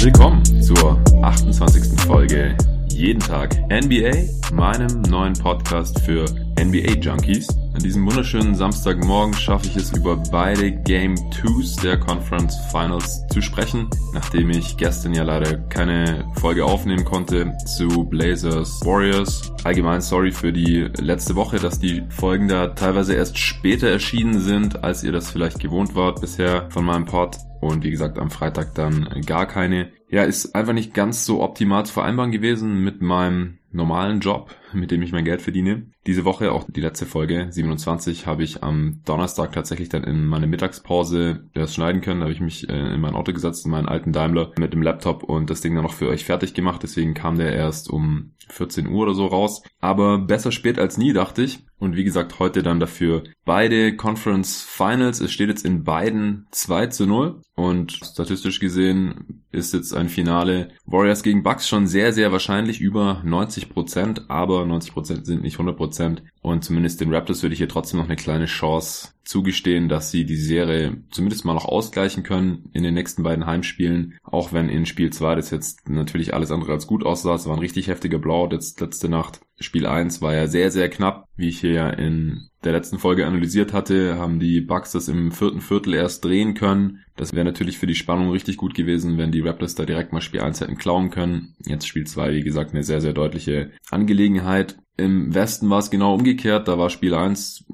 Willkommen zur 28. Folge Jeden Tag NBA, meinem neuen Podcast für NBA Junkies. Diesem wunderschönen Samstagmorgen schaffe ich es über beide Game 2s der Conference Finals zu sprechen, nachdem ich gestern ja leider keine Folge aufnehmen konnte zu Blazers Warriors. Allgemein sorry für die letzte Woche, dass die Folgen da teilweise erst später erschienen sind, als ihr das vielleicht gewohnt wart bisher von meinem Pod. Und wie gesagt, am Freitag dann gar keine. Ja, ist einfach nicht ganz so optimal zu vereinbaren gewesen mit meinem normalen Job, mit dem ich mein Geld verdiene. Diese Woche, auch die letzte Folge, 27, habe ich am Donnerstag tatsächlich dann in meine Mittagspause das schneiden können. Da habe ich mich äh, in mein Auto gesetzt, in meinen alten Daimler mit dem Laptop und das Ding dann noch für euch fertig gemacht. Deswegen kam der erst um 14 Uhr oder so raus. Aber besser spät als nie, dachte ich. Und wie gesagt, heute dann dafür beide Conference Finals. Es steht jetzt in beiden 2 zu 0. Und statistisch gesehen ist jetzt ein Finale Warriors gegen Bucks schon sehr, sehr wahrscheinlich über 90 Prozent. Aber 90 Prozent sind nicht 100 Prozent. Und zumindest den Raptors würde ich hier trotzdem noch eine kleine Chance zugestehen, dass sie die Serie zumindest mal noch ausgleichen können in den nächsten beiden Heimspielen. Auch wenn in Spiel 2 das jetzt natürlich alles andere als gut aussah. Es war ein richtig heftiger Blowout jetzt letzte Nacht. Spiel 1 war ja sehr, sehr knapp. Wie ich hier ja in der letzten Folge analysiert hatte, haben die Bucks das im vierten Viertel erst drehen können. Das wäre natürlich für die Spannung richtig gut gewesen, wenn die Raptors da direkt mal Spiel 1 hätten klauen können. Jetzt Spiel 2, wie gesagt, eine sehr, sehr deutliche Angelegenheit. Im Westen war es genau umgekehrt. Da war Spiel 1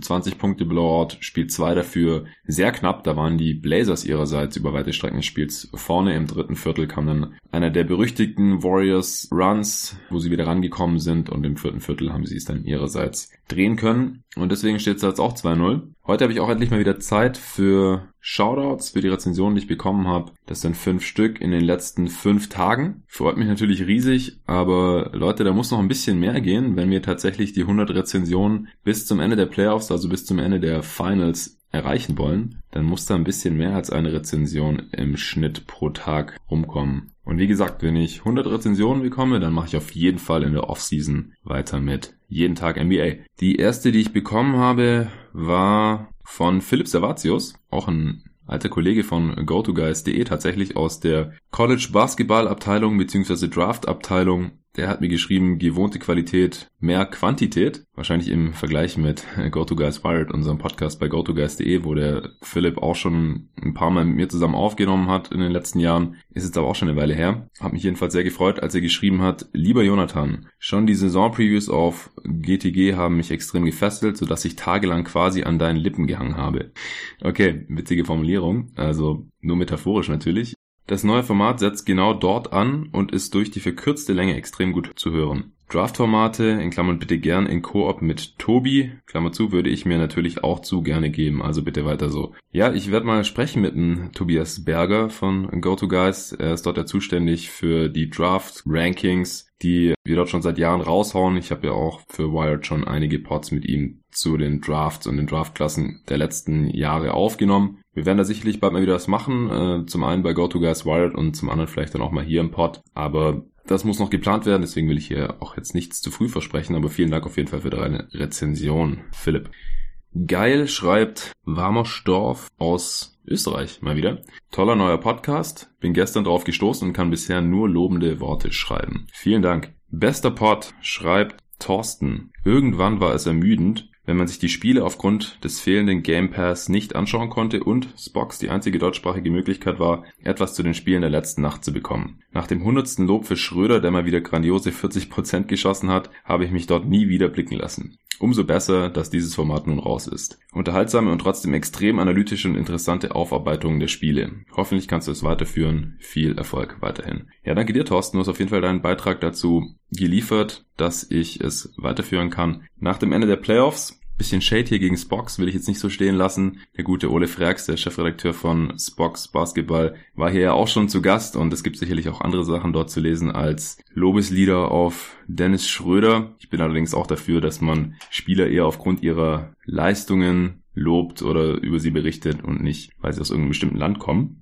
20 Punkte Blowout, Spiel 2 dafür sehr knapp. Da waren die Blazers ihrerseits über weite Strecken des Spiels vorne. Im dritten Viertel kam dann einer der berüchtigten Warriors Runs, wo sie wieder rangekommen sind und im vierten Viertel haben sie es dann ihrerseits drehen können. Und deswegen steht es jetzt auch 2-0. Heute habe ich auch endlich mal wieder Zeit für Shoutouts, für die Rezensionen, die ich bekommen habe. Das sind fünf Stück in den letzten fünf Tagen. Freut mich natürlich riesig, aber Leute, da muss noch ein bisschen mehr gehen, wenn wir tatsächlich die 100 Rezensionen bis zum Ende der Playoffs, also bis zum Ende der Finals erreichen wollen, dann muss da ein bisschen mehr als eine Rezension im Schnitt pro Tag rumkommen. Und wie gesagt, wenn ich 100 Rezensionen bekomme, dann mache ich auf jeden Fall in der Offseason weiter mit jeden Tag NBA. Die erste, die ich bekommen habe, war von Philipp Servatius, auch ein alter Kollege von GoToGuys.de, tatsächlich aus der College Basketball Abteilung bzw. Draft Abteilung der hat mir geschrieben, gewohnte Qualität, mehr Quantität. Wahrscheinlich im Vergleich mit GoToGuys Wired, unserem Podcast bei GoToGuys.de, wo der Philipp auch schon ein paar Mal mit mir zusammen aufgenommen hat in den letzten Jahren. Ist jetzt aber auch schon eine Weile her. Hat mich jedenfalls sehr gefreut, als er geschrieben hat, lieber Jonathan, schon die Saison-Previews auf GTG haben mich extrem gefesselt, sodass ich tagelang quasi an deinen Lippen gehangen habe. Okay, witzige Formulierung. Also nur metaphorisch natürlich. Das neue Format setzt genau dort an und ist durch die verkürzte Länge extrem gut zu hören. Draft-Formate, in Klammern bitte gern in Koop mit Tobi, Klammer zu, würde ich mir natürlich auch zu gerne geben, also bitte weiter so. Ja, ich werde mal sprechen mit dem Tobias Berger von GoToGuys. Er ist dort ja zuständig für die Draft-Rankings, die wir dort schon seit Jahren raushauen. Ich habe ja auch für Wired schon einige Pods mit ihm zu den Drafts und den Draftklassen der letzten Jahre aufgenommen. Wir werden da sicherlich bald mal wieder was machen. Äh, zum einen bei GoToGuys Wired und zum anderen vielleicht dann auch mal hier im Pod. Aber das muss noch geplant werden, deswegen will ich hier auch jetzt nichts zu früh versprechen, aber vielen Dank auf jeden Fall für deine Rezension, Philipp. Geil schreibt Warmersdorf aus Österreich mal wieder. Toller neuer Podcast. Bin gestern drauf gestoßen und kann bisher nur lobende Worte schreiben. Vielen Dank. Bester Pod schreibt Thorsten. Irgendwann war es ermüdend, wenn man sich die Spiele aufgrund des fehlenden Game Pass nicht anschauen konnte und Spox die einzige deutschsprachige Möglichkeit war, etwas zu den Spielen der letzten Nacht zu bekommen. Nach dem hundertsten Lob für Schröder, der mal wieder grandiose 40% geschossen hat, habe ich mich dort nie wieder blicken lassen. Umso besser, dass dieses Format nun raus ist. Unterhaltsame und trotzdem extrem analytische und interessante Aufarbeitungen der Spiele. Hoffentlich kannst du es weiterführen. Viel Erfolg weiterhin. Ja, danke dir, Thorsten. Du hast auf jeden Fall deinen Beitrag dazu geliefert, dass ich es weiterführen kann. Nach dem Ende der Playoffs bisschen Shade hier gegen Spox will ich jetzt nicht so stehen lassen. Der gute Ole Freaks, der Chefredakteur von Spox Basketball, war hier ja auch schon zu Gast und es gibt sicherlich auch andere Sachen dort zu lesen als Lobeslieder auf Dennis Schröder. Ich bin allerdings auch dafür, dass man Spieler eher aufgrund ihrer Leistungen lobt oder über sie berichtet und nicht, weil sie aus irgendeinem bestimmten Land kommen.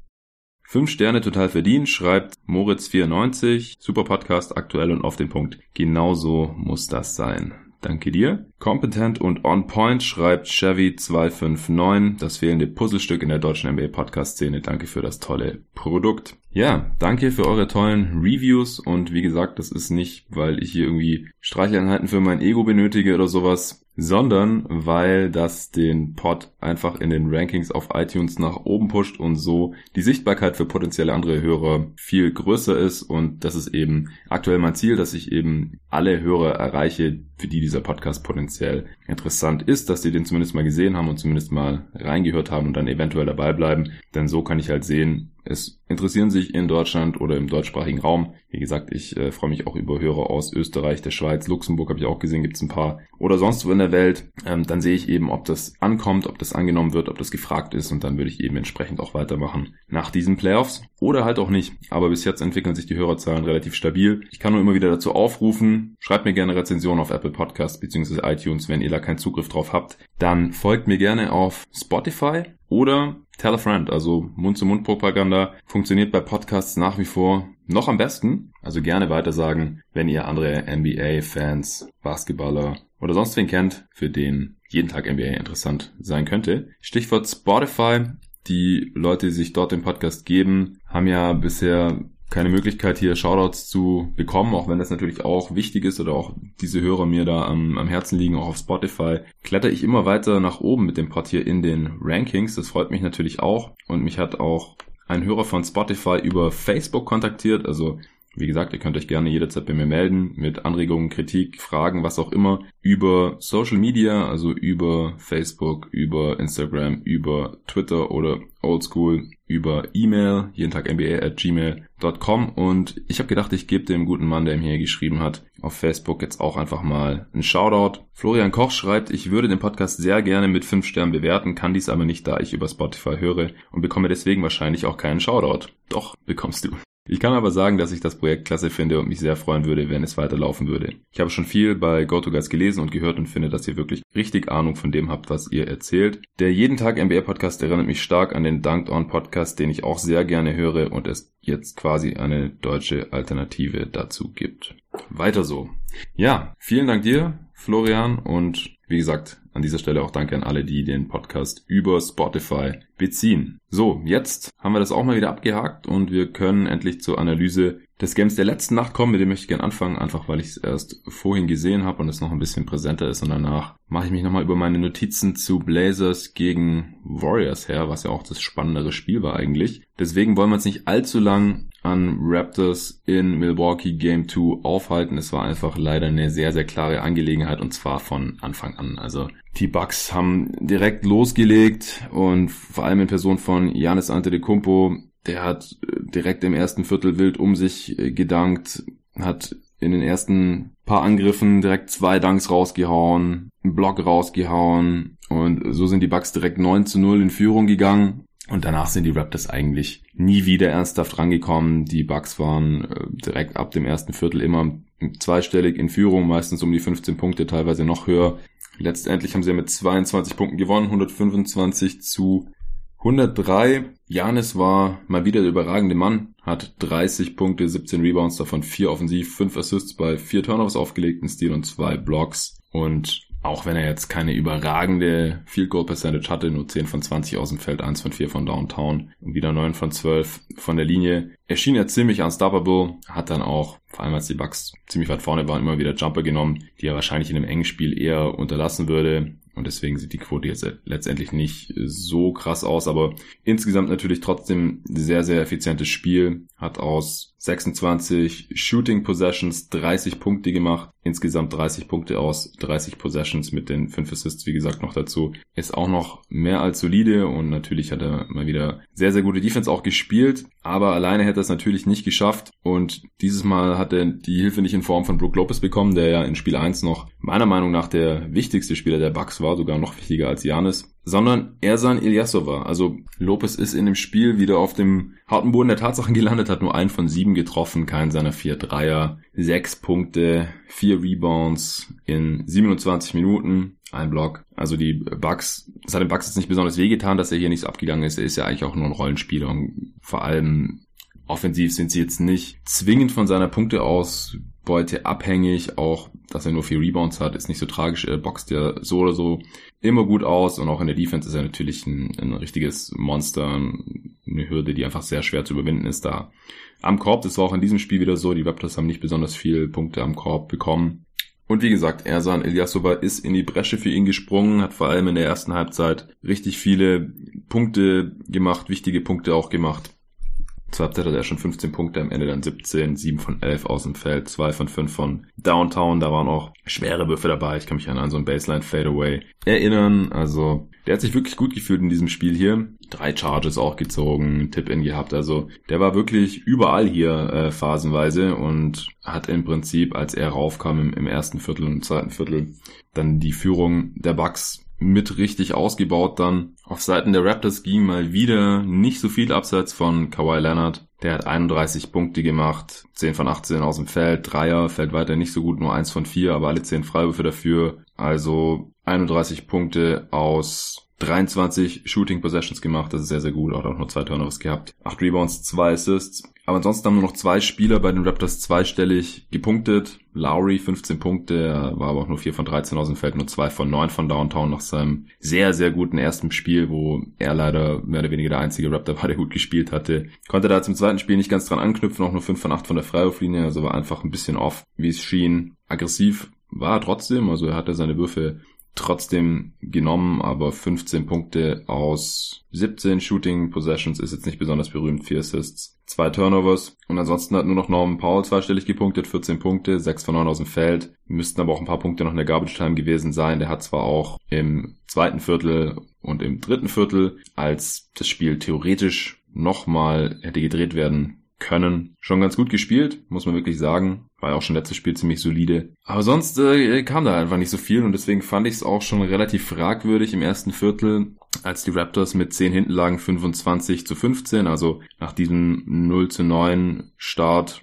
Fünf Sterne total verdient, schreibt Moritz94. Super Podcast, aktuell und auf den Punkt. Genauso muss das sein. Danke dir. Competent und on point schreibt Chevy259. Das fehlende Puzzlestück in der deutschen NBA Podcast Szene. Danke für das tolle Produkt. Ja, danke für eure tollen Reviews und wie gesagt, das ist nicht, weil ich hier irgendwie Streicheleinheiten für mein Ego benötige oder sowas sondern weil das den Pod einfach in den Rankings auf iTunes nach oben pusht und so die Sichtbarkeit für potenzielle andere Hörer viel größer ist und das ist eben aktuell mein Ziel, dass ich eben alle Hörer erreiche, für die dieser Podcast potenziell interessant ist, dass die den zumindest mal gesehen haben und zumindest mal reingehört haben und dann eventuell dabei bleiben, denn so kann ich halt sehen, es interessieren sich in Deutschland oder im deutschsprachigen Raum. Wie gesagt, ich äh, freue mich auch über Hörer aus Österreich, der Schweiz, Luxemburg habe ich auch gesehen, gibt es ein paar. Oder sonst wo in der Welt. Ähm, dann sehe ich eben, ob das ankommt, ob das angenommen wird, ob das gefragt ist und dann würde ich eben entsprechend auch weitermachen nach diesen Playoffs. Oder halt auch nicht. Aber bis jetzt entwickeln sich die Hörerzahlen relativ stabil. Ich kann nur immer wieder dazu aufrufen, schreibt mir gerne Rezensionen auf Apple Podcasts bzw. iTunes, wenn ihr da keinen Zugriff drauf habt. Dann folgt mir gerne auf Spotify oder Tell a Friend, also Mund-zu-Mund-Propaganda, funktioniert bei Podcasts nach wie vor noch am besten. Also gerne weitersagen, wenn ihr andere NBA-Fans, Basketballer oder sonst wen kennt, für den jeden Tag NBA interessant sein könnte. Stichwort Spotify. Die Leute, die sich dort den Podcast geben, haben ja bisher keine Möglichkeit hier Shoutouts zu bekommen, auch wenn das natürlich auch wichtig ist oder auch diese Hörer mir da am, am Herzen liegen, auch auf Spotify, kletter ich immer weiter nach oben mit dem Pod hier in den Rankings. Das freut mich natürlich auch und mich hat auch ein Hörer von Spotify über Facebook kontaktiert, also wie gesagt, ihr könnt euch gerne jederzeit bei mir melden mit Anregungen, Kritik, Fragen, was auch immer über Social Media, also über Facebook, über Instagram, über Twitter oder Oldschool über E-Mail, jeden Tag MBA at gmail.com und ich habe gedacht, ich gebe dem guten Mann, der mir hier geschrieben hat, auf Facebook jetzt auch einfach mal einen Shoutout. Florian Koch schreibt, ich würde den Podcast sehr gerne mit 5 Sternen bewerten, kann dies aber nicht, da ich über Spotify höre und bekomme deswegen wahrscheinlich auch keinen Shoutout. Doch, bekommst du. Ich kann aber sagen, dass ich das Projekt klasse finde und mich sehr freuen würde, wenn es weiterlaufen würde. Ich habe schon viel bei GoToGuys gelesen und gehört und finde, dass ihr wirklich richtig Ahnung von dem habt, was ihr erzählt. Der Jeden Tag NBA Podcast erinnert mich stark an den Dunked On Podcast, den ich auch sehr gerne höre und es jetzt quasi eine deutsche Alternative dazu gibt. Weiter so. Ja, vielen Dank dir, Florian, und wie gesagt, an dieser Stelle auch danke an alle, die den Podcast über Spotify beziehen. So, jetzt haben wir das auch mal wieder abgehakt und wir können endlich zur Analyse des Games der letzten Nacht kommen. Mit dem möchte ich gerne anfangen, einfach weil ich es erst vorhin gesehen habe und es noch ein bisschen präsenter ist. Und danach mache ich mich nochmal über meine Notizen zu Blazers gegen Warriors her, was ja auch das spannendere Spiel war eigentlich. Deswegen wollen wir uns nicht allzu lang an Raptors in Milwaukee Game 2 aufhalten. Es war einfach leider eine sehr, sehr klare Angelegenheit und zwar von Anfang an. Also die Bucks haben direkt losgelegt und vor allem in Person von Janis Antetokounmpo, der hat äh, direkt im ersten Viertel wild um sich äh, gedankt, hat in den ersten paar Angriffen direkt zwei Dunks rausgehauen, einen Block rausgehauen und so sind die Bucks direkt 9 zu 0 in Führung gegangen und danach sind die Raptors eigentlich nie wieder ernsthaft rangekommen. Die Bucks waren äh, direkt ab dem ersten Viertel immer zweistellig in Führung, meistens um die 15 Punkte, teilweise noch höher. Letztendlich haben sie mit 22 Punkten gewonnen, 125 zu 103. Janis war mal wieder der überragende Mann, hat 30 Punkte, 17 Rebounds, davon 4 offensiv, 5 Assists bei 4 Turnovers aufgelegt, ein Steal und 2 Blocks. Und auch wenn er jetzt keine überragende Field Goal Percentage hatte, nur 10 von 20 aus dem Feld, 1 von 4 von Downtown und wieder 9 von 12 von der Linie. Er schien ja ziemlich unstoppable, hat dann auch, vor allem als die Bucks ziemlich weit vorne waren, immer wieder Jumper genommen, die er wahrscheinlich in einem engen Spiel eher unterlassen würde. Und deswegen sieht die Quote jetzt letztendlich nicht so krass aus, aber insgesamt natürlich trotzdem sehr, sehr effizientes Spiel. Hat aus 26 Shooting Possessions 30 Punkte gemacht. Insgesamt 30 Punkte aus 30 Possessions mit den 5 Assists, wie gesagt, noch dazu. Ist auch noch mehr als solide und natürlich hat er mal wieder sehr, sehr gute Defense auch gespielt. Aber alleine hätte er es natürlich nicht geschafft und dieses Mal hat er die Hilfe nicht in Form von Brook Lopez bekommen, der ja in Spiel 1 noch meiner Meinung nach der wichtigste Spieler der Bucks war, sogar noch wichtiger als Janis sondern Ersan Ilyasova. Also Lopez ist in dem Spiel wieder auf dem harten Boden der Tatsachen gelandet, hat nur einen von sieben 7 getroffen, keinen seiner vier Dreier, 6 Punkte, 4 Rebounds in 27 Minuten, ein Block. Also die Bugs, es hat den Bugs jetzt nicht besonders wehgetan, dass er hier nicht so abgegangen ist. Er ist ja eigentlich auch nur ein Rollenspieler und vor allem offensiv sind sie jetzt nicht zwingend von seiner Punkteausbeute abhängig. Auch, dass er nur vier Rebounds hat, ist nicht so tragisch. Er boxt ja so oder so immer gut aus und auch in der Defense ist er natürlich ein, ein richtiges Monster, eine Hürde, die einfach sehr schwer zu überwinden ist da. Am Korb, das war auch in diesem Spiel wieder so, die Raptors haben nicht besonders viel Punkte am Korb bekommen. Und wie gesagt, Ersan Ilyasova ist in die Bresche für ihn gesprungen, hat vor allem in der ersten Halbzeit richtig viele Punkte gemacht, wichtige Punkte auch gemacht. Zur Halbzeit hat er schon 15 Punkte, am Ende dann 17, 7 von 11 aus dem Feld, 2 von 5 von Downtown, da waren auch schwere Würfe dabei, ich kann mich an so ein Baseline Fadeaway erinnern, also der hat sich wirklich gut gefühlt in diesem Spiel hier. Drei Charges auch gezogen, Tip-In gehabt, also der war wirklich überall hier äh, phasenweise und hat im Prinzip, als er raufkam im, im ersten Viertel und im zweiten Viertel, dann die Führung der Bucks mit richtig ausgebaut dann. Auf Seiten der Raptors ging mal wieder nicht so viel abseits von Kawhi Leonard. Der hat 31 Punkte gemacht, 10 von 18 aus dem Feld, Dreier, fällt weiter nicht so gut, nur 1 von 4, aber alle 10 Freiwürfe dafür. Also 31 Punkte aus 23 Shooting Possessions gemacht, das ist sehr, sehr gut, auch nur zwei Turnovers gehabt. 8 Rebounds, 2 Assists. Aber ansonsten haben nur noch zwei Spieler bei den Raptors zweistellig gepunktet. Lowry 15 Punkte, war aber auch nur 4 von 13 aus dem Feld, nur 2 von 9 von Downtown nach seinem sehr, sehr guten ersten Spiel, wo er leider mehr oder weniger der einzige Raptor war, der gut gespielt hatte. Konnte da zum zweiten Spiel nicht ganz dran anknüpfen, auch nur 5 von 8 von der Freiwurflinie, also war einfach ein bisschen off, wie es schien. Aggressiv war er trotzdem, also er hatte seine Würfe trotzdem genommen, aber 15 Punkte aus 17 Shooting Possessions ist jetzt nicht besonders berühmt. 4 Assists, 2 Turnovers und ansonsten hat nur noch Norman Powell zweistellig gepunktet, 14 Punkte, 6 von 9 aus dem Feld. Müssten aber auch ein paar Punkte noch in der Garbage Time gewesen sein. Der hat zwar auch im zweiten Viertel und im dritten Viertel, als das Spiel theoretisch nochmal hätte gedreht werden können. Schon ganz gut gespielt, muss man wirklich sagen. War ja auch schon letztes Spiel ziemlich solide. Aber sonst äh, kam da einfach nicht so viel und deswegen fand ich es auch schon relativ fragwürdig im ersten Viertel, als die Raptors mit 10 hinten lagen, 25 zu 15. Also nach diesem 0 zu 9 Start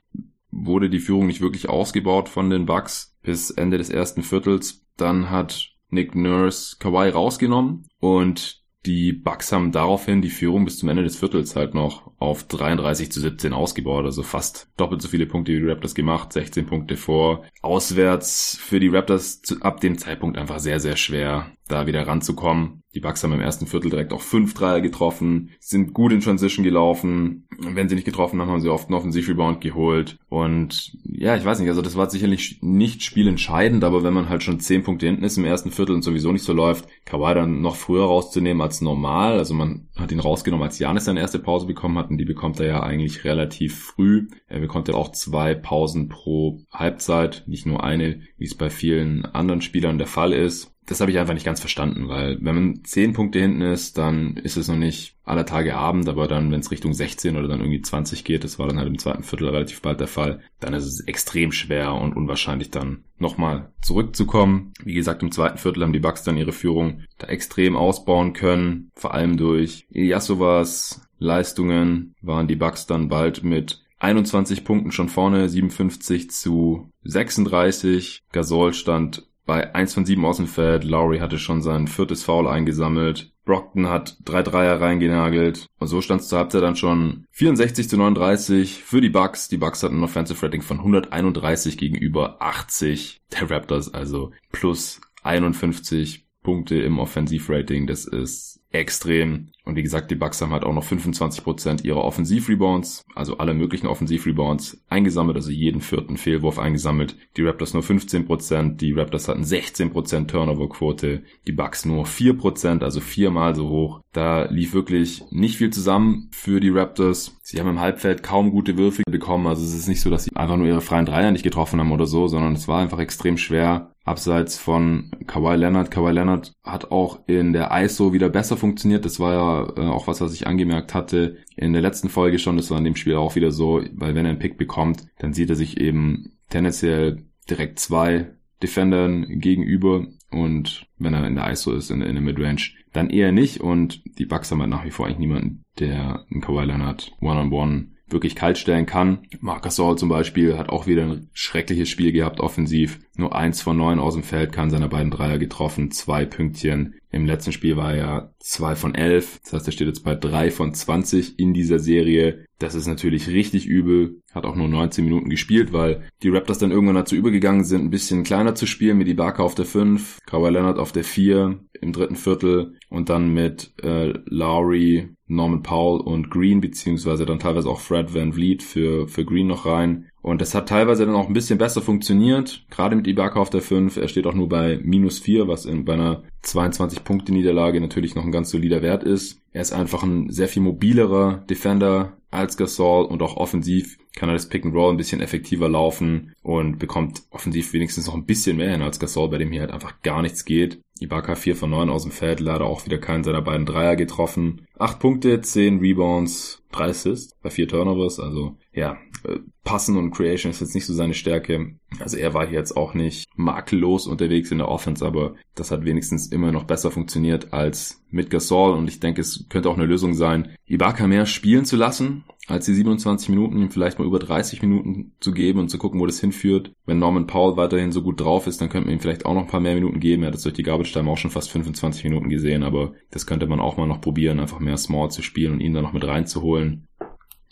wurde die Führung nicht wirklich ausgebaut von den Bucks bis Ende des ersten Viertels. Dann hat Nick Nurse Kawhi rausgenommen und die Bucks haben daraufhin die Führung bis zum Ende des Viertels halt noch auf 33 zu 17 ausgebaut, also fast doppelt so viele Punkte wie die Raptors gemacht, 16 Punkte vor. Auswärts für die Raptors ab dem Zeitpunkt einfach sehr, sehr schwer, da wieder ranzukommen. Die Bucks haben im ersten Viertel direkt auch fünf Dreier getroffen, sind gut in Transition gelaufen. Wenn sie nicht getroffen haben, haben sie oft einen Offensiv-Rebound geholt. Und ja, ich weiß nicht, also das war sicherlich nicht spielentscheidend, aber wenn man halt schon zehn Punkte hinten ist im ersten Viertel und sowieso nicht so läuft, Kawhi dann noch früher rauszunehmen als normal. Also man hat ihn rausgenommen, als Janis seine erste Pause bekommen hat und die bekommt er ja eigentlich relativ früh. Er bekommt ja auch zwei Pausen pro Halbzeit, nicht nur eine, wie es bei vielen anderen Spielern der Fall ist das habe ich einfach nicht ganz verstanden, weil wenn man zehn Punkte hinten ist, dann ist es noch nicht aller Tage Abend, aber dann, wenn es Richtung 16 oder dann irgendwie 20 geht, das war dann halt im zweiten Viertel relativ bald der Fall, dann ist es extrem schwer und unwahrscheinlich dann nochmal zurückzukommen. Wie gesagt, im zweiten Viertel haben die Bucks dann ihre Führung da extrem ausbauen können, vor allem durch Ilyasovas Leistungen waren die Bucks dann bald mit 21 Punkten schon vorne, 57 zu 36. Gasol stand bei 1 von 7 aus dem Feld. Lowry hatte schon sein viertes Foul eingesammelt. Brockton hat drei Dreier reingenagelt. Und so stand es zur Halbzeit dann schon 64 zu 39 für die Bucks. Die Bucks hatten ein Offensive Rating von 131 gegenüber 80 der Raptors, also plus 51 Punkte im Offensivrating. Das ist extrem. Und wie gesagt, die Bucks haben halt auch noch 25% ihrer Offensivrebounds, also alle möglichen Offensivrebounds eingesammelt, also jeden vierten Fehlwurf eingesammelt. Die Raptors nur 15%, die Raptors hatten 16% Turnoverquote, die Bucks nur 4%, also viermal so hoch. Da lief wirklich nicht viel zusammen für die Raptors. Sie haben im Halbfeld kaum gute Würfe bekommen, also es ist nicht so, dass sie einfach nur ihre freien Dreier nicht getroffen haben oder so, sondern es war einfach extrem schwer, abseits von Kawhi Leonard. Kawhi Leonard hat auch in der ISO wieder besser funktioniert. Das war ja äh, auch was, was ich angemerkt hatte in der letzten Folge schon. Das war in dem Spiel auch wieder so, weil wenn er einen Pick bekommt, dann sieht er sich eben tendenziell direkt zwei Defendern gegenüber und wenn er in der ISO ist, in, in der Midrange, dann eher nicht und die Bucks haben halt nach wie vor eigentlich niemanden, der einen Kawhi Leonard One-on-One wirklich kalt stellen kann. Marcus Saul zum Beispiel hat auch wieder ein schreckliches Spiel gehabt offensiv. Nur eins von neun aus dem Feld, kann seine beiden Dreier getroffen, zwei Pünktchen. Im letzten Spiel war er zwei von elf. Das heißt, er steht jetzt bei drei von zwanzig in dieser Serie. Das ist natürlich richtig übel. Hat auch nur 19 Minuten gespielt, weil die Raptors dann irgendwann dazu übergegangen sind, ein bisschen kleiner zu spielen mit Ibaka auf der 5, Kawhi Leonard auf der 4 im dritten Viertel und dann mit äh, Lowry, Norman Powell und Green, beziehungsweise dann teilweise auch Fred Van Vliet für, für Green noch rein. Und das hat teilweise dann auch ein bisschen besser funktioniert, gerade mit Ibaka auf der 5. Er steht auch nur bei minus 4, was in, bei einer 22-Punkte-Niederlage natürlich noch ein ganz solider Wert ist. Er ist einfach ein sehr viel mobilerer Defender als Gasol und auch offensiv kann er das Pick and Roll ein bisschen effektiver laufen und bekommt offensiv wenigstens noch ein bisschen mehr hin als Gasol, bei dem hier halt einfach gar nichts geht. Ibaka 4 von 9 aus dem Feld, leider auch wieder keinen seiner beiden Dreier getroffen. 8 Punkte, 10 Rebounds, 3 Assists bei 4 Turnovers, also ja, Passen und Creation ist jetzt nicht so seine Stärke. Also er war hier jetzt auch nicht makellos unterwegs in der Offense, aber das hat wenigstens immer noch besser funktioniert als mit Gasol und ich denke, es könnte auch eine Lösung sein, Ibaka mehr spielen zu lassen, als die 27 Minuten, ihm vielleicht mal über 30 Minuten zu geben und zu gucken, wo das hinführt. Wenn Norman Powell weiterhin so gut drauf ist, dann könnte man ihm vielleicht auch noch ein paar mehr Minuten geben. Er hat das durch die Garbage Time auch schon fast 25 Minuten gesehen, aber das könnte man auch mal noch probieren, einfach mehr Small zu spielen und ihn dann noch mit reinzuholen.